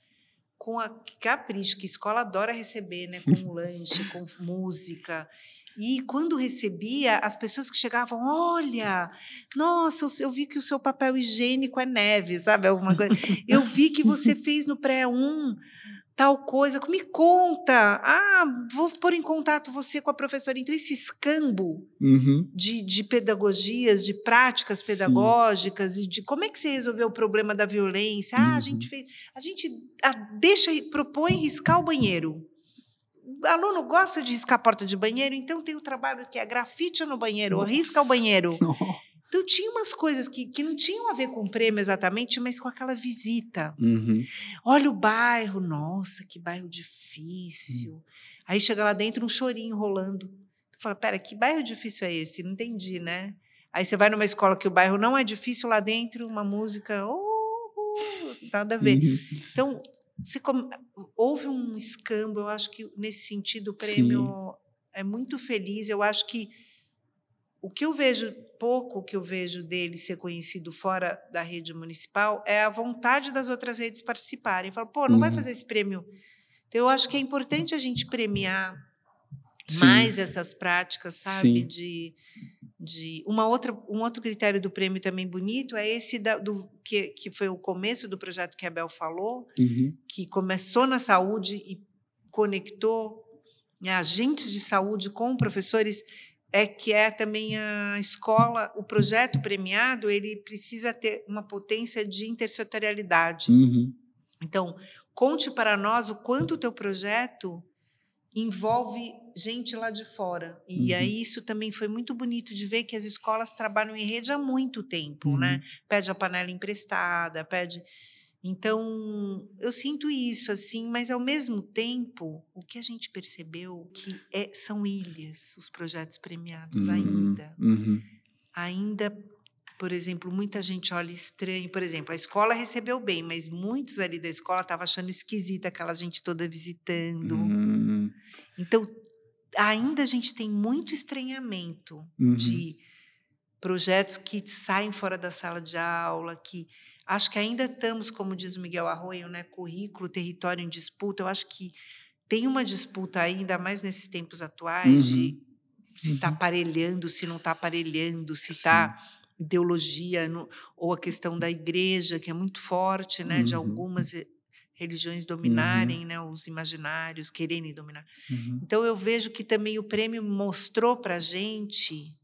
com a capricho, que a escola adora receber, né? Com [laughs] lanche, com música. E quando recebia, as pessoas que chegavam, olha, nossa, eu vi que o seu papel higiênico é neve, sabe? Alguma coisa. Eu vi que você [laughs] fez no pré-1 tal coisa, me conta. Ah, vou pôr em contato você com a professora. Então, esse escambo uhum. de, de pedagogias, de práticas pedagógicas, e de como é que você resolveu o problema da violência. Ah, a gente uhum. fez. A gente a, deixa, propõe riscar o banheiro aluno gosta de riscar a porta de banheiro, então tem o trabalho que é grafite no banheiro, Nossa. risca o banheiro. [laughs] Então tinha umas coisas que, que não tinham a ver com o prêmio exatamente, mas com aquela visita. Uhum. Olha o bairro, nossa, que bairro difícil. Uhum. Aí chega lá dentro um chorinho rolando. Tu fala, pera, que bairro difícil é esse? Não entendi, né? Aí você vai numa escola que o bairro não é difícil, lá dentro uma música, oh, oh, nada a ver. Uhum. Então, houve um escambo, eu acho que nesse sentido o prêmio Sim. é muito feliz. Eu acho que o que eu vejo, pouco que eu vejo dele ser conhecido fora da rede municipal, é a vontade das outras redes participarem. Fala, pô, não uhum. vai fazer esse prêmio. Então, eu acho que é importante a gente premiar Sim. mais essas práticas, sabe? Sim. De de uma outra um outro critério do prêmio também bonito é esse da, do que, que foi o começo do projeto que a Bel falou uhum. que começou na saúde e conectou né, agentes de saúde com professores é que é também a escola o projeto premiado ele precisa ter uma potência de intersetorialidade uhum. então conte para nós o quanto o teu projeto envolve gente lá de fora. E uhum. aí isso também foi muito bonito de ver que as escolas trabalham em rede há muito tempo, né? uhum. né? Pede a panela emprestada, pede. Então, eu sinto isso assim, mas ao mesmo tempo, o que a gente percebeu que é, são ilhas os projetos premiados uhum. ainda. Uhum. Ainda por exemplo, muita gente olha estranho. Por exemplo, a escola recebeu bem, mas muitos ali da escola estavam achando esquisita aquela gente toda visitando. Uhum. Então, ainda a gente tem muito estranhamento uhum. de projetos que saem fora da sala de aula, que Acho que ainda estamos, como diz o Miguel Arroio, né, currículo, território em disputa. Eu acho que tem uma disputa ainda mais nesses tempos atuais uhum. de se está uhum. aparelhando, se não está aparelhando, se está ideologia no, ou a questão da igreja que é muito forte, né, uhum. de algumas religiões dominarem, uhum. né, os imaginários, quererem dominar. Uhum. Então eu vejo que também o prêmio mostrou para a gente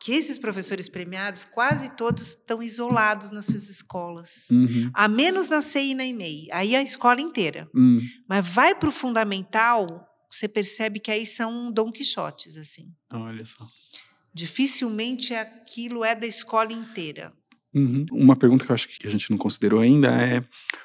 que esses professores premiados quase todos estão isolados nas suas escolas, uhum. a menos na CI e na EMEI, aí a escola inteira. Uhum. Mas vai para o fundamental, você percebe que aí são Dom Quixotes assim. Olha só. Dificilmente aquilo é da escola inteira. Uhum. Uma pergunta que eu acho que a gente não considerou ainda é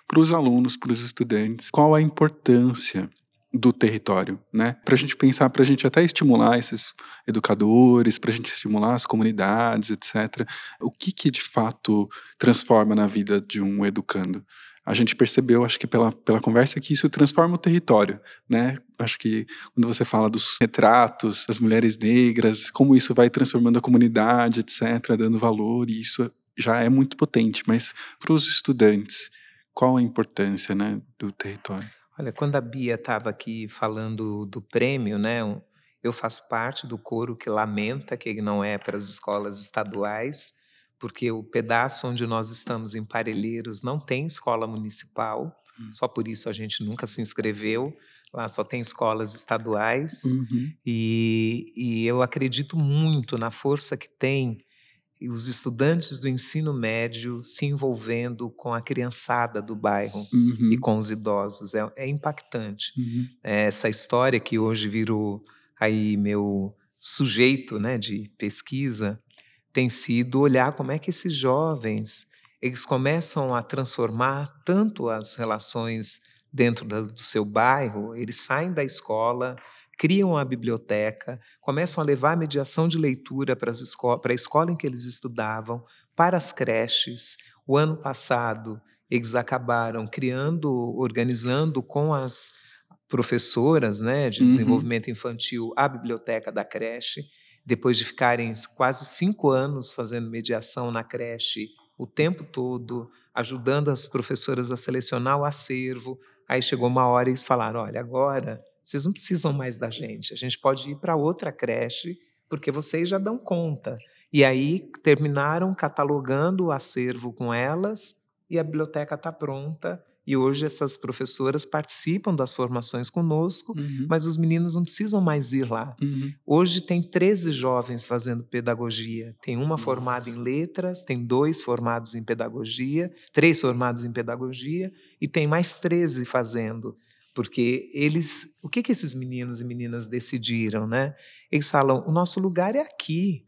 para os alunos, para os estudantes, qual a importância do território, né? Para a gente pensar, para a gente até estimular esses educadores, para a gente estimular as comunidades, etc. O que que de fato transforma na vida de um educando? A gente percebeu, acho que pela, pela conversa, que isso transforma o território, né? Acho que quando você fala dos retratos das mulheres negras, como isso vai transformando a comunidade, etc., dando valor, e isso já é muito potente, mas para os estudantes, qual a importância né, do território? Olha, quando a Bia estava aqui falando do prêmio, né, eu faço parte do coro que lamenta que ele não é para as escolas estaduais, porque o pedaço onde nós estamos em Parelheiros não tem escola municipal, hum. só por isso a gente nunca se inscreveu. Lá só tem escolas estaduais uhum. e, e eu acredito muito na força que tem e os estudantes do ensino médio se envolvendo com a criançada do bairro uhum. e com os idosos. É, é impactante. Uhum. É essa história que hoje virou aí meu sujeito né, de pesquisa tem sido olhar como é que esses jovens eles começam a transformar tanto as relações dentro da, do seu bairro, eles saem da escola, criam a biblioteca, começam a levar a mediação de leitura para, esco para a escola em que eles estudavam, para as creches. O ano passado, eles acabaram criando, organizando com as professoras né, de uhum. desenvolvimento infantil a biblioteca da creche. Depois de ficarem quase cinco anos fazendo mediação na creche o tempo todo, ajudando as professoras a selecionar o acervo. Aí chegou uma hora e eles falaram: olha, agora vocês não precisam mais da gente. A gente pode ir para outra creche, porque vocês já dão conta. E aí terminaram catalogando o acervo com elas e a biblioteca está pronta. E hoje essas professoras participam das formações conosco, uhum. mas os meninos não precisam mais ir lá. Uhum. Hoje tem 13 jovens fazendo pedagogia. Tem uma formada em letras, tem dois formados em pedagogia, três formados em pedagogia, e tem mais 13 fazendo porque eles, o que que esses meninos e meninas decidiram, né? Eles falam, o nosso lugar é aqui.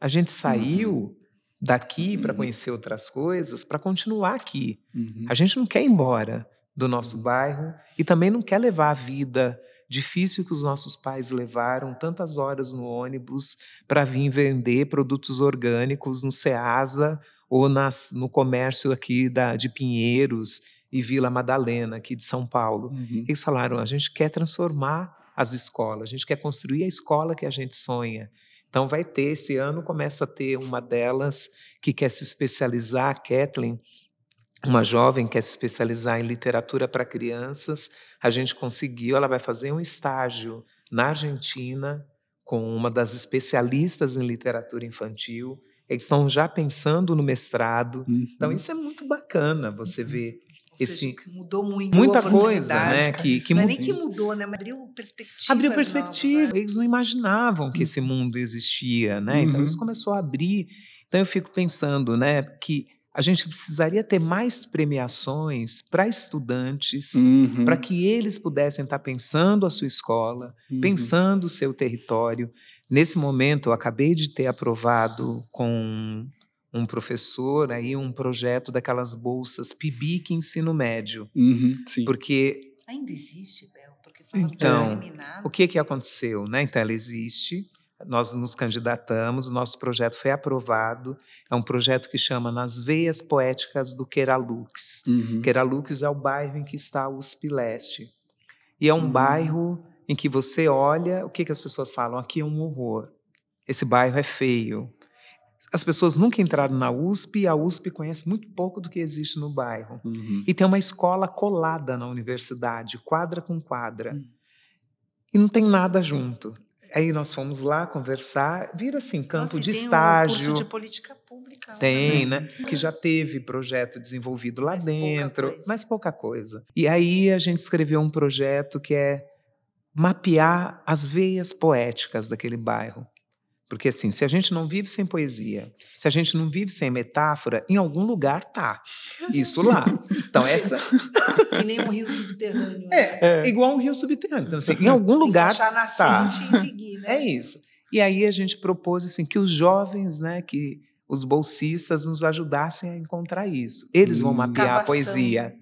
A gente saiu uhum. daqui para uhum. conhecer outras coisas, para continuar aqui. Uhum. A gente não quer ir embora do nosso uhum. bairro e também não quer levar a vida difícil que os nossos pais levaram tantas horas no ônibus para vir vender produtos orgânicos no Ceasa ou nas, no comércio aqui da, de Pinheiros e Vila Madalena, aqui de São Paulo. Uhum. Eles falaram: a gente quer transformar as escolas, a gente quer construir a escola que a gente sonha. Então, vai ter, esse ano começa a ter uma delas que quer se especializar, a Kathleen, uma jovem quer se especializar em literatura para crianças. A gente conseguiu, ela vai fazer um estágio na Argentina com uma das especialistas em literatura infantil. Eles estão já pensando no mestrado. Uhum. Então, isso é muito bacana, você ver esse mudou muito muita coisa né que, que não é nem que mudou né mas abriu perspectiva abriu perspectiva novas, né? eles não imaginavam que esse mundo existia né uhum. então isso uhum. começou a abrir então eu fico pensando né que a gente precisaria ter mais premiações para estudantes, uhum. para que eles pudessem estar pensando a sua escola, uhum. pensando o seu território. Nesse momento, eu acabei de ter aprovado com um professor aí um projeto daquelas bolsas PIBIC ensino médio. Uhum, sim. Porque ainda existe, Bel, porque então o que que aconteceu, né? Então ela existe. Nós nos candidatamos, o nosso projeto foi aprovado. É um projeto que chama Nas Veias Poéticas do Queralux. Uhum. Queralux é o bairro em que está o USP Leste. E é um uhum. bairro em que você olha, o que, que as pessoas falam? Aqui é um horror. Esse bairro é feio as pessoas nunca entraram na USP e a USP conhece muito pouco do que existe no bairro. Uhum. E tem uma escola colada na universidade, quadra com quadra. E não tem nada junto. Aí nós fomos lá conversar, vira assim, campo Nossa, de tem estágio. curso de política pública. lá, Tem, né? né? Que já teve projeto desenvolvido lá Mas pouca dentro, coisa. mas pouca coisa. E aí a gente escreveu um projeto que é mapear as veias poéticas daquele bairro. Porque assim, se a gente não vive sem poesia, se a gente não vive sem metáfora, em algum lugar tá. Isso lá. Então essa [laughs] Que nem um rio subterrâneo. né? é, é igual um rio subterrâneo. Então, assim, em algum Tem que lugar achar tá. nascente e seguir, né? É isso. E aí a gente propôs assim que os jovens, né, que os bolsistas nos ajudassem a encontrar isso. Eles vão mapear a poesia.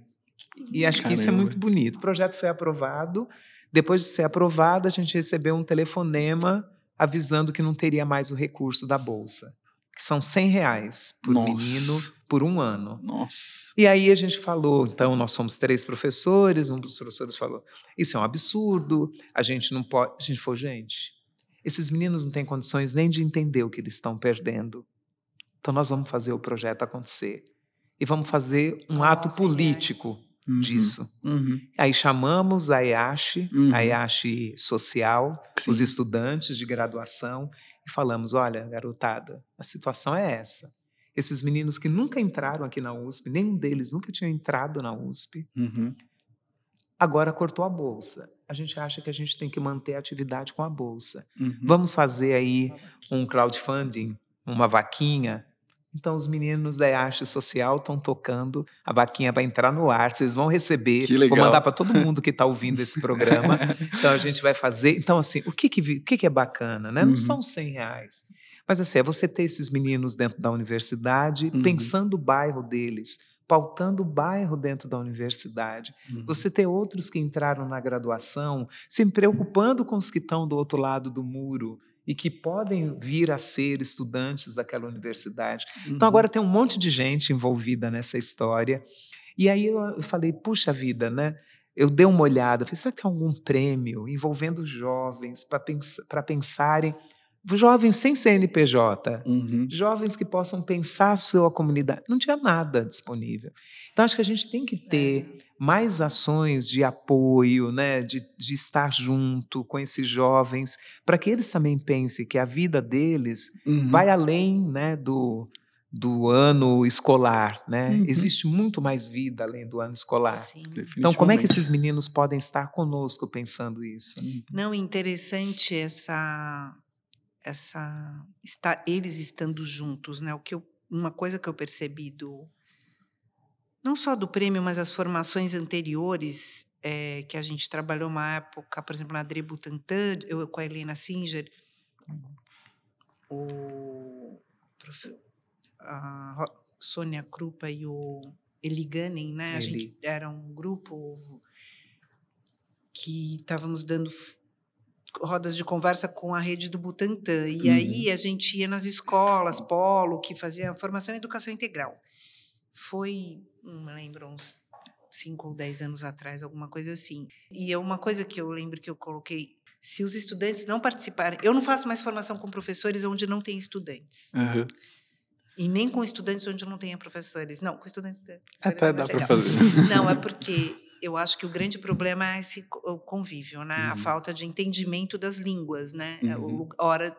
E acho que isso é Caramba. muito bonito. O projeto foi aprovado. Depois de ser aprovado, a gente recebeu um telefonema avisando que não teria mais o recurso da bolsa, que são 100 reais por Nossa. menino por um ano. Nossa. E aí a gente falou, então nós somos três professores, um dos professores falou, isso é um absurdo, a gente não pode. A gente falou, gente, esses meninos não têm condições nem de entender o que eles estão perdendo. Então nós vamos fazer o projeto acontecer. E vamos fazer um Com ato 100 reais. Uhum. disso. Uhum. Aí chamamos a EASH, Uhum. a EASH Social, Sim. os estudantes de graduação, e falamos: olha, garotada, a situação é essa. Esses meninos que nunca entraram aqui na USP, nenhum deles nunca tinha entrado na USP, Uhum. agora cortou a bolsa. A gente acha que a gente tem que manter a atividade com a bolsa. Uhum. Vamos fazer aí um crowdfunding, uma vaquinha. Então, os meninos da EASH Social estão tocando, a vaquinha vai entrar no ar, vocês vão receber. Que legal. Vou mandar para todo mundo que está ouvindo esse programa. [laughs] Então, a gente vai fazer. Então, assim, o que, que, o que, que é bacana? Né? Não Uhum. são 100 reais. Mas, assim, é você ter esses meninos dentro da universidade, Uhum. pensando o bairro deles, pautando o bairro dentro da universidade. Uhum. Você ter outros que entraram na graduação, se preocupando com os que estão do outro lado do muro e que podem vir a ser estudantes daquela universidade. Então Uhum. agora tem um monte de gente envolvida nessa história. E aí eu falei, puxa vida, né? Eu dei uma olhada, falei, será que tem algum prêmio envolvendo jovens para pensarem, jovens sem CNPJ, Uhum. jovens que possam pensar a sua comunidade. Não tinha nada disponível. Então, acho que a gente tem que ter mais ações de apoio, né, de, de estar junto com esses jovens, para que eles também pensem que a vida deles Uhum. vai além né, do, do ano escolar. Né? Uhum. Existe muito mais vida além do ano escolar. Sim. Então, como é que esses meninos podem estar conosco pensando isso? Não, interessante essa essa estar eles estando juntos, né? O que eu, uma coisa que eu percebi do não só do prêmio, mas as formações anteriores eh, que a gente trabalhou uma época, por exemplo, na Butantan, eu com a Helena Singer, o a Sônia Krupa e o Eli Gunning, né? A gente era um grupo que estávamos dando rodas de conversa com a rede do Butantan. E Uhum. aí a gente ia nas escolas, polo, que fazia formação em educação integral. Foi, não me lembro, uns cinco ou dez anos atrás, alguma coisa assim. E é uma coisa que eu lembro que eu coloquei, se os estudantes não participarem... Eu não faço mais formação com professores onde não tem estudantes. Aham. E nem com estudantes onde não tenha professores. Não, com estudantes... Até é dá para fazer. [laughs] Não, é porque eu acho que o grande problema é esse convívio, né? A Uhum. falta de entendimento das línguas, né? O Uhum. hora,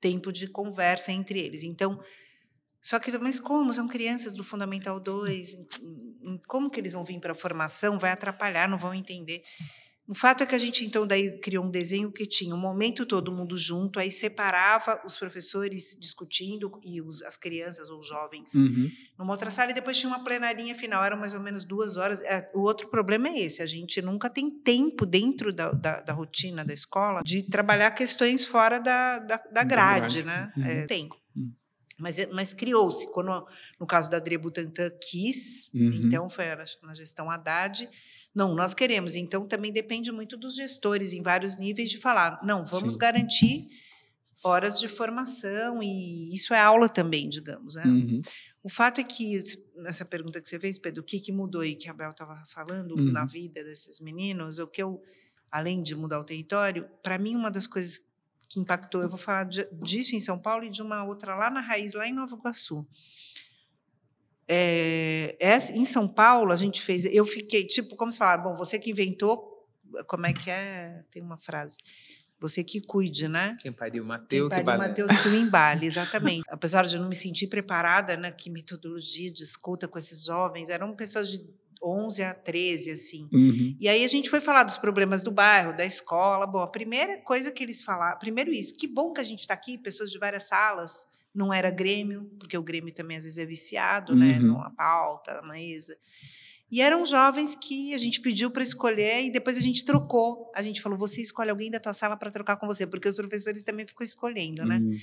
tempo de conversa entre eles. Então, só que, mas como? São crianças do Fundamental 2, em- em- como que eles vão vir para a formação? Vai atrapalhar, não vão entender. O fato é que a gente, então, daí criou um desenho que tinha um momento todo mundo junto, aí separava os professores discutindo e os- as crianças ou jovens Uhum. numa outra sala e depois tinha uma plenarinha final, eram mais ou menos duas horas. É, o outro problema é esse: a gente nunca tem tempo dentro da, da, da rotina da escola de trabalhar questões fora da, da, da grade, grade. né? Uhum. É, tem. Mas, é- mas criou-se. Quando, no caso da Dre Butantan, quis, Uhum. então foi acho que na gestão Haddad. Não, nós queremos. Então também depende muito dos gestores em vários níveis de falar: não, vamos Sim. garantir horas de formação e isso é aula também, digamos. Né? Uhum. O fato é que, nessa pergunta que você fez, Pedro, o que, que mudou aí que a Bel estava falando Uhum. na vida desses meninos, o que eu, além de mudar o território, para mim, uma das coisas que impactou. Eu vou falar de, disso em São Paulo e de uma outra lá na raiz, lá em Nova Iguaçu. É, é, em São Paulo, a gente fez. Eu fiquei, tipo, como se falar, bom, você que inventou, como é que é? Tem uma frase. Você que cuide, né? Quem pariu Mateus que embale. Mateus que o embale, exatamente. Apesar de eu não me sentir preparada, né? Que metodologia de escuta com esses jovens, eram pessoas de 11 a 13, assim. Uhum. E aí a gente foi falar dos problemas do bairro, da escola. Bom, a primeira coisa que eles falaram, primeiro isso, que bom que a gente está aqui, pessoas de várias salas, não era Grêmio, porque o Grêmio também às vezes é viciado, né? Uhum. Na pauta, na mesa. E eram jovens que a gente pediu para escolher e depois a gente trocou. A gente falou: você escolhe alguém da tua sala para trocar com você, porque os professores também ficam escolhendo, né? Uhum.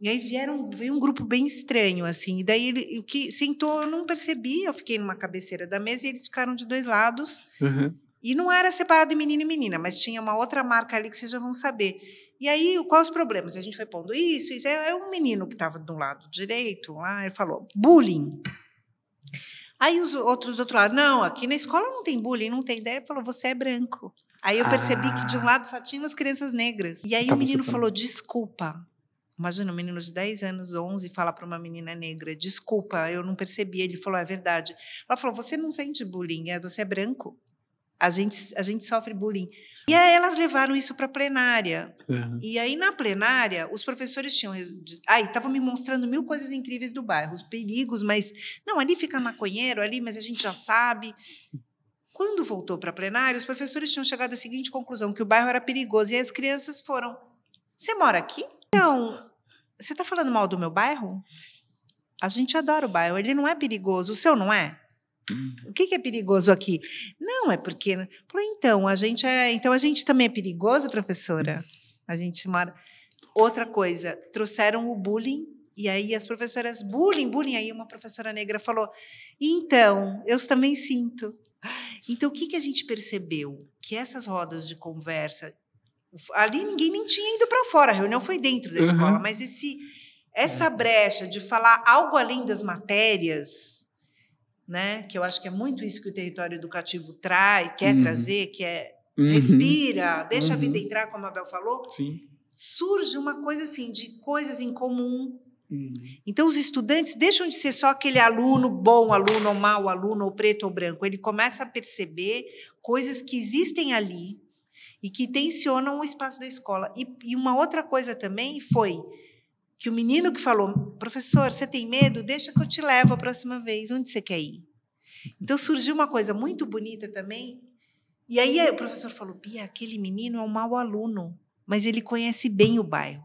E aí vieram, veio um grupo bem estranho, assim. E daí ele, o que sentou, eu não percebi. Eu fiquei numa cabeceira da mesa e eles ficaram de dois lados. Uhum. E não era separado menino e menina, mas tinha uma outra marca ali que vocês já vão saber. E aí, quais os problemas? A gente foi pondo isso, isso. É um menino que estava do lado direito lá, ele falou: bullying. Aí os outros do outro lado, não, aqui na escola não tem bullying, não tem ideia. Ele falou, você é branco. Aí eu percebi ah. que de um lado só tinha umas crianças negras. E aí Tava o menino falou, desculpa. Imagina, um menino de 10 anos, 11, fala para uma menina negra, desculpa, eu não percebi. Ele falou, é verdade. Ela falou, você não sente bullying, é, você é branco. A gente, a gente sofre bullying. E aí elas levaram isso para a plenária. Uhum. E aí, na plenária, os professores tinham. Aí, estavam me mostrando mil coisas incríveis do bairro, os perigos, mas. Não, ali fica maconheiro, ali, mas a gente já sabe. Quando voltou para a plenária, os professores tinham chegado à seguinte conclusão: que o bairro era perigoso. E as crianças foram. Você mora aqui? Então, você está falando mal do meu bairro? A gente adora o bairro, ele não é perigoso. O seu não é? O que, que, é perigoso aqui? Não, é porque. Falei, então, a gente é. Então a gente também é perigoso, professora? A gente mora. Outra coisa, trouxeram o bullying, e aí as professoras, bullying, bullying. Aí uma professora negra falou: então, eu também sinto. Então, o que, que a gente percebeu? Que essas rodas de conversa. Ali ninguém nem tinha ido para fora, a reunião foi dentro da Uhum. escola, mas esse, essa brecha de falar algo além das matérias né? Que eu acho que é muito isso que o território educativo traz, quer Uhum. trazer, que é Uhum. respira, deixa a vida Uhum. entrar, como a Bel falou. Sim. Surge uma coisa assim de coisas em comum. Uhum. Então os estudantes deixam de ser só aquele aluno bom aluno ou mau aluno ou preto ou branco. Ele começa a perceber coisas que existem ali e que tensionam o espaço da escola. E, e uma outra coisa também foi que o menino que falou, professor, você tem medo? Deixa que eu te levo a próxima vez. Onde você quer ir? Então surgiu uma coisa muito bonita também. E aí o professor falou, Bia, aquele menino é um mau aluno, mas ele conhece bem o bairro.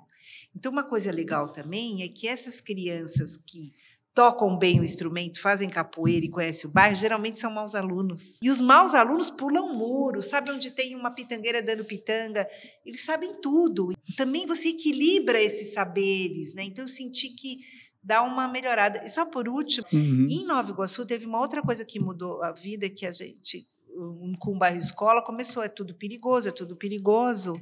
Então uma coisa legal também é que essas crianças que tocam bem o instrumento, fazem capoeira e conhecem o bairro, geralmente são maus alunos. E os maus alunos pulam muros, sabem onde tem uma pitangueira dando pitanga, eles sabem tudo. Também você equilibra esses saberes, né? Então eu senti que dá uma melhorada. E só por último, Uhum. em Nova Iguaçu teve uma outra coisa que mudou a vida, que a gente com o bairro escola começou é tudo perigoso, é tudo perigoso.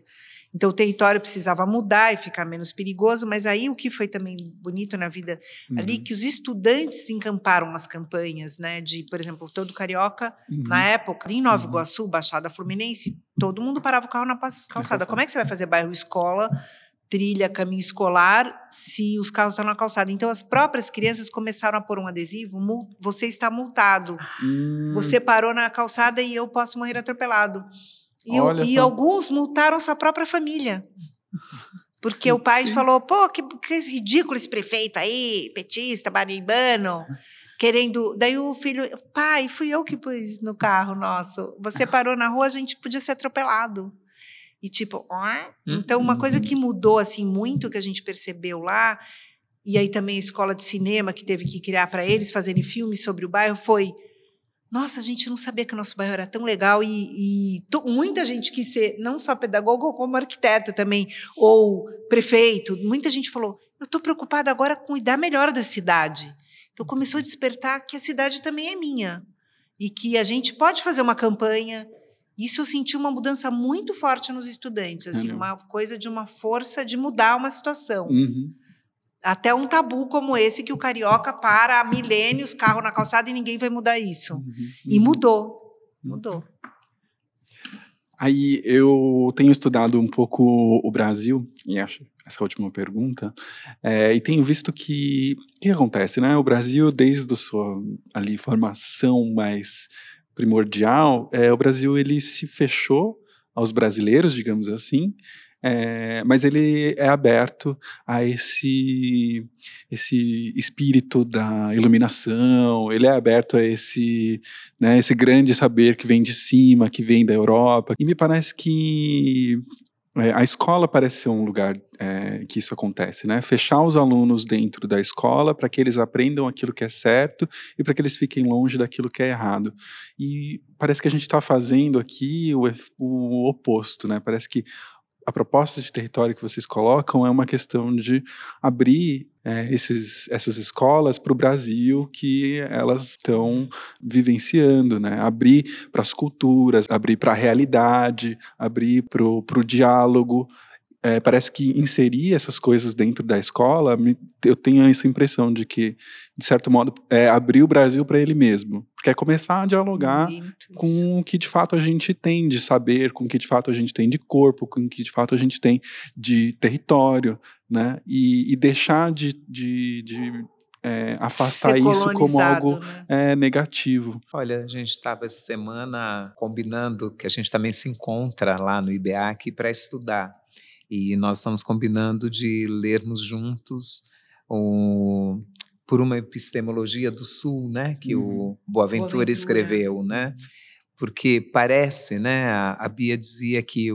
Então o território precisava mudar e ficar menos perigoso, mas aí o que foi também bonito na vida ali Uhum. que os estudantes encamparam umas campanhas, né, de, por exemplo, todo carioca Uhum. na época, em Nova Uhum. Iguaçu, Baixada Fluminense, todo mundo parava o carro na calçada. Como é que você vai fazer bairro escola, trilha, caminho escolar, se os carros estão na calçada? Então as próprias crianças começaram a pôr um adesivo, "Mul- você está multado. Hum. Você parou na calçada e eu posso morrer atropelado. E, o- e alguns multaram sua própria família. Porque o pai falou: pô, que, que ridículo esse prefeito aí, petista, barimbano, querendo. Daí o filho, pai, fui eu que pus no carro nosso. Você parou na rua, a gente podia ser atropelado. E tipo, ó. então uma coisa que mudou assim muito que a gente percebeu lá, e aí também a escola de cinema que teve que criar para eles fazerem filmes sobre o bairro foi nossa, a gente não sabia que o nosso bairro era tão legal e, e muita gente quis ser não só pedagogo, como arquiteto também, ou prefeito. Muita gente falou: eu estou preocupada agora com cuidar melhor da cidade. Então começou a despertar que a cidade também é minha e que a gente pode fazer uma campanha. Isso eu senti uma mudança muito forte nos estudantes, assim, Legal. uma coisa de uma força de mudar uma situação Uhum. Até um tabu como esse que o carioca para há milênios, carro na calçada e ninguém vai mudar isso. Uhum. E mudou, mudou. Aí eu tenho estudado um pouco o Brasil, e acho essa última pergunta, é, e tenho visto que o que acontece, né? O Brasil, desde a sua ali, formação mais primordial, é, o Brasil ele se fechou aos brasileiros, digamos assim, é, mas ele é aberto a esse, esse espírito da iluminação, ele é aberto a esse, né, esse grande saber que vem de cima, que vem da Europa. E me parece que é, a escola parece ser um lugar é, que isso acontece, né? Fechar os alunos dentro da escola para que eles aprendam aquilo que é certo e para que eles fiquem longe daquilo que é errado. E parece que a gente está fazendo aqui o, o oposto, né? Parece que a proposta de território que vocês colocam é uma questão de abrir é, esses, essas escolas para o Brasil que elas estão vivenciando, né? Abrir para as culturas, abrir para a realidade, abrir para o diálogo é, parece que inserir essas coisas dentro da escola, me, eu tenho essa impressão de que, de certo modo, é abrir o Brasil para ele mesmo. Porque é começar a dialogar com o que de fato a gente tem de saber, com o que de fato a gente tem de corpo, com o que de fato a gente tem de território, né? E, e deixar de, de, de é, afastar isso como algo né? é, negativo. Olha, a gente estava essa semana combinando que a gente também se encontra lá no IBEAC para estudar e nós estamos combinando de lermos juntos o, por uma epistemologia do Sul, né, que uhum. o Boaventura, Boaventura, escreveu, né? Porque parece, né, a, a Bia dizia que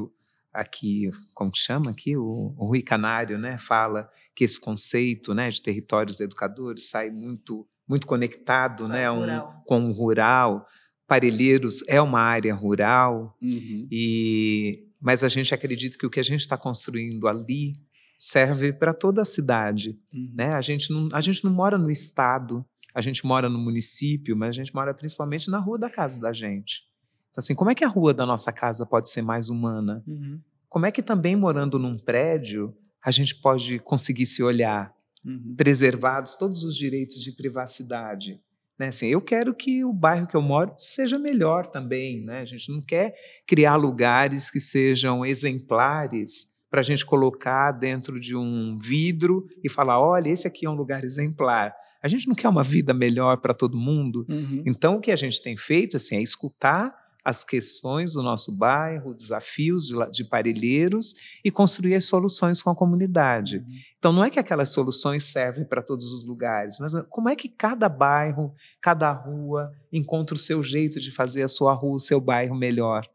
aqui, como chama aqui, o, o Rui Canário, né, fala que esse conceito, né, de territórios educadores sai muito muito conectado, né, um, com o rural. Parelheiros é uma área rural uhum. e mas a gente acredita que o que a gente está construindo ali serve para toda a cidade. Uhum. Né? A, gente não, a gente não mora no estado, a gente mora no município, mas a gente mora principalmente na rua da casa da gente. Então, assim, como é que a rua da nossa casa pode ser mais humana? Uhum. Como é que também morando num prédio a gente pode conseguir se olhar, uhum. preservados todos os direitos de privacidade? Né? Assim, eu quero que o bairro que eu moro seja melhor também. Né? A gente não quer criar lugares que sejam exemplares para a gente colocar dentro de um vidro e falar: olha, esse aqui é um lugar exemplar. A gente não quer uma vida melhor para todo mundo. Uhum. Então, o que a gente tem feito assim, é escutar as questões do nosso bairro, desafios de, de parelheiros e construir as soluções com a comunidade. Uhum. Então, não é que aquelas soluções servem para todos os lugares, mas como é que cada bairro, cada rua encontra o seu jeito de fazer a sua rua, o seu bairro melhor.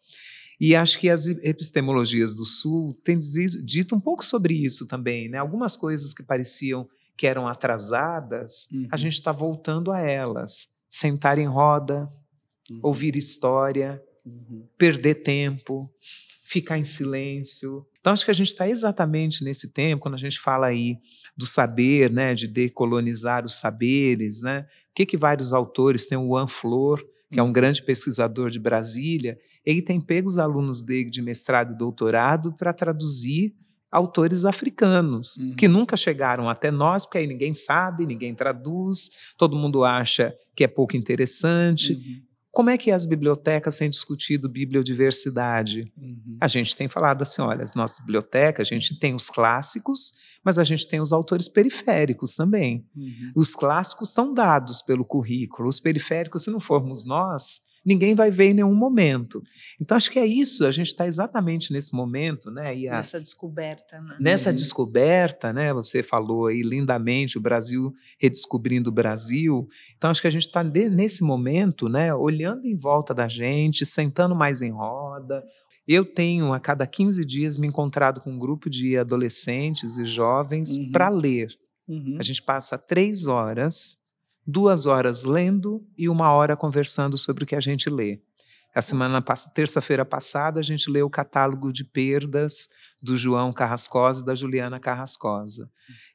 E acho que as epistemologias do Sul têm dito um pouco sobre isso também. Né? Algumas coisas que pareciam que eram atrasadas, uhum. a gente está voltando a elas. Sentar em roda, uhum. ouvir história, uhum. perder tempo, ficar em silêncio. Então, acho que a gente está exatamente nesse tempo, quando a gente fala aí do saber, né, de decolonizar os saberes, né? O que, que vários autores, tem o Juan Flor, que é um uhum. grande pesquisador de Brasília, ele tem pego os alunos dele de mestrado e doutorado para traduzir autores africanos, uhum. que nunca chegaram até nós, porque aí ninguém sabe, ninguém traduz, todo mundo acha que é pouco interessante. Uhum. Como é que as bibliotecas têm discutido bibliodiversidade? Uhum. A gente tem falado assim, olha, as nossas bibliotecas, a gente tem os clássicos, mas a gente tem os autores periféricos também. Uhum. Os clássicos estão dados pelo currículo, os periféricos, se não formos nós, ninguém vai ver em nenhum momento. Então, acho que é isso, a gente está exatamente nesse momento, né? A, nessa descoberta, né? Nessa uhum. descoberta, né? Você falou aí lindamente o Brasil redescobrindo o Brasil. Então, acho que a gente está nesse momento, né? Olhando em volta da gente, sentando mais em roda. Eu tenho, a cada 15 dias, me encontrado com um grupo de adolescentes e jovens uhum. para ler. Uhum. A gente passa três horas duas horas lendo e uma hora conversando sobre o que a gente lê. A semana terça-feira passada a gente leu o catálogo de perdas do João Carrascosa e da Juliana Carrascosa.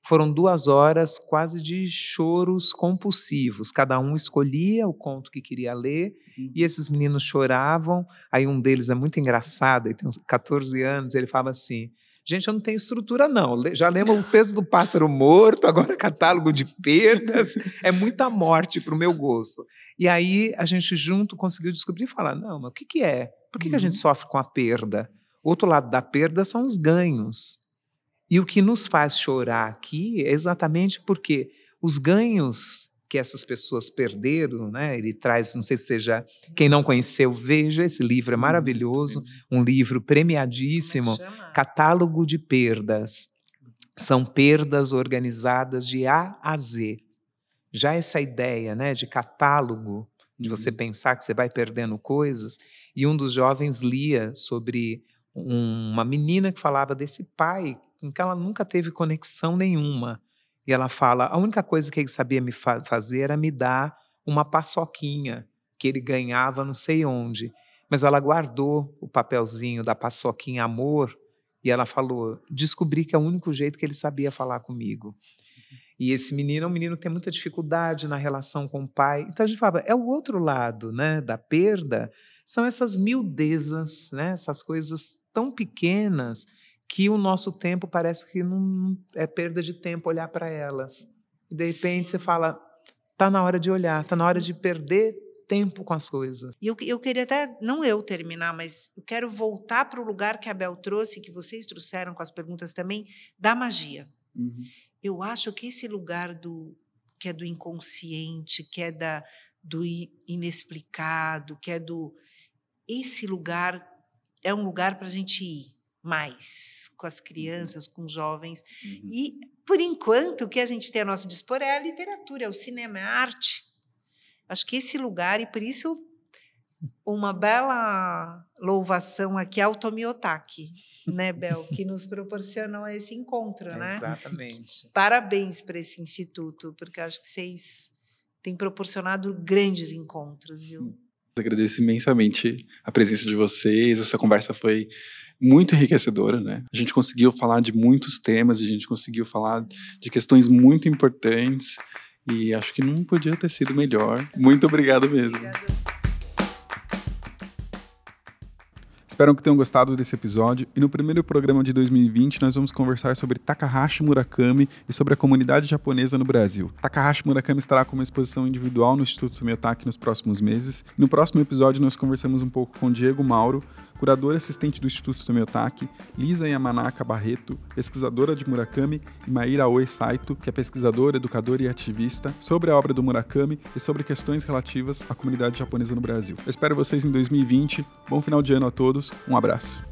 Foram duas horas quase de choros compulsivos. Cada um escolhia o conto que queria ler uhum. e esses meninos choravam. Aí um deles é muito engraçado, ele tem uns 14 anos, ele fala assim: Gente, eu não tenho estrutura, não. Já lembro o peso do pássaro morto, agora [laughs] catálogo de perdas. É muita morte para o meu gosto. E aí a gente junto conseguiu descobrir e falar: não, mas o que, que é? Por que, uhum. que a gente uhum. sofre com a perda? O outro lado da perda são os ganhos. E o que nos faz chorar aqui é exatamente porque os ganhos que essas pessoas perderam, né? Ele traz, não sei se seja quem não conheceu, veja esse livro é hum, maravilhoso, um livro premiadíssimo, é Catálogo de perdas. São perdas organizadas de A a Z. Já essa ideia, né, de catálogo, de você uhum. pensar que você vai perdendo coisas, e um dos jovens lia sobre uma menina que falava desse pai com que ela nunca teve conexão nenhuma e ela fala: a única coisa que ele sabia me fa fazer era me dar uma paçoquinha que ele ganhava não sei onde. Mas ela guardou o papelzinho da paçoquinha amor e ela falou: descobri que é o único jeito que ele sabia falar comigo. E esse menino é um menino que tem muita dificuldade na relação com o pai. Então a gente fala, é o outro lado né, da perda, são essas miudezas, né, essas coisas tão pequenas que o nosso tempo parece que não é perda de tempo olhar para elas. E de repente Sim. você fala, tá na hora de olhar, tá na hora de perder tempo com as coisas. E eu, eu queria até, não eu terminar, mas eu quero voltar para o lugar que a Bel trouxe, que vocês trouxeram com as perguntas também, da magia. Uhum. Eu acho que esse lugar do que é do inconsciente, que é da, do inexplicado, que é do. Esse lugar é um lugar para a gente ir mais com as uhum. crianças, com os jovens. Uhum. E, por enquanto, o que a gente tem a nosso dispor é a literatura, é o cinema, é a arte. Acho que esse lugar, e por isso uma bela louvação aqui ao Tomiotaki, né, Bel, que nos proporcionou esse encontro, né? Exatamente. Parabéns para esse instituto, porque acho que vocês têm proporcionado grandes encontros, viu? Agradeço imensamente a presença de vocês. Essa conversa foi muito enriquecedora, né? A gente conseguiu falar de muitos temas, a gente conseguiu falar de questões muito importantes e acho que não podia ter sido melhor. Muito obrigado mesmo. Obrigada. Espero que tenham gostado desse episódio. E no primeiro programa de 2020, nós vamos conversar sobre Takahashi Murakami e sobre a comunidade japonesa no Brasil. Takahashi Murakami estará com uma exposição individual no Instituto Miyotaki nos próximos meses. No próximo episódio, nós conversamos um pouco com Diego Mauro, curadora assistente do Instituto Tomiotaki, Lisa Yamanaka Barreto, pesquisadora de Murakami, e Maíra Oe Saito, que é pesquisadora, educadora e ativista, sobre a obra do Murakami e sobre questões relativas à comunidade japonesa no Brasil. Eu espero vocês em 2020. Bom final de ano a todos. Um abraço.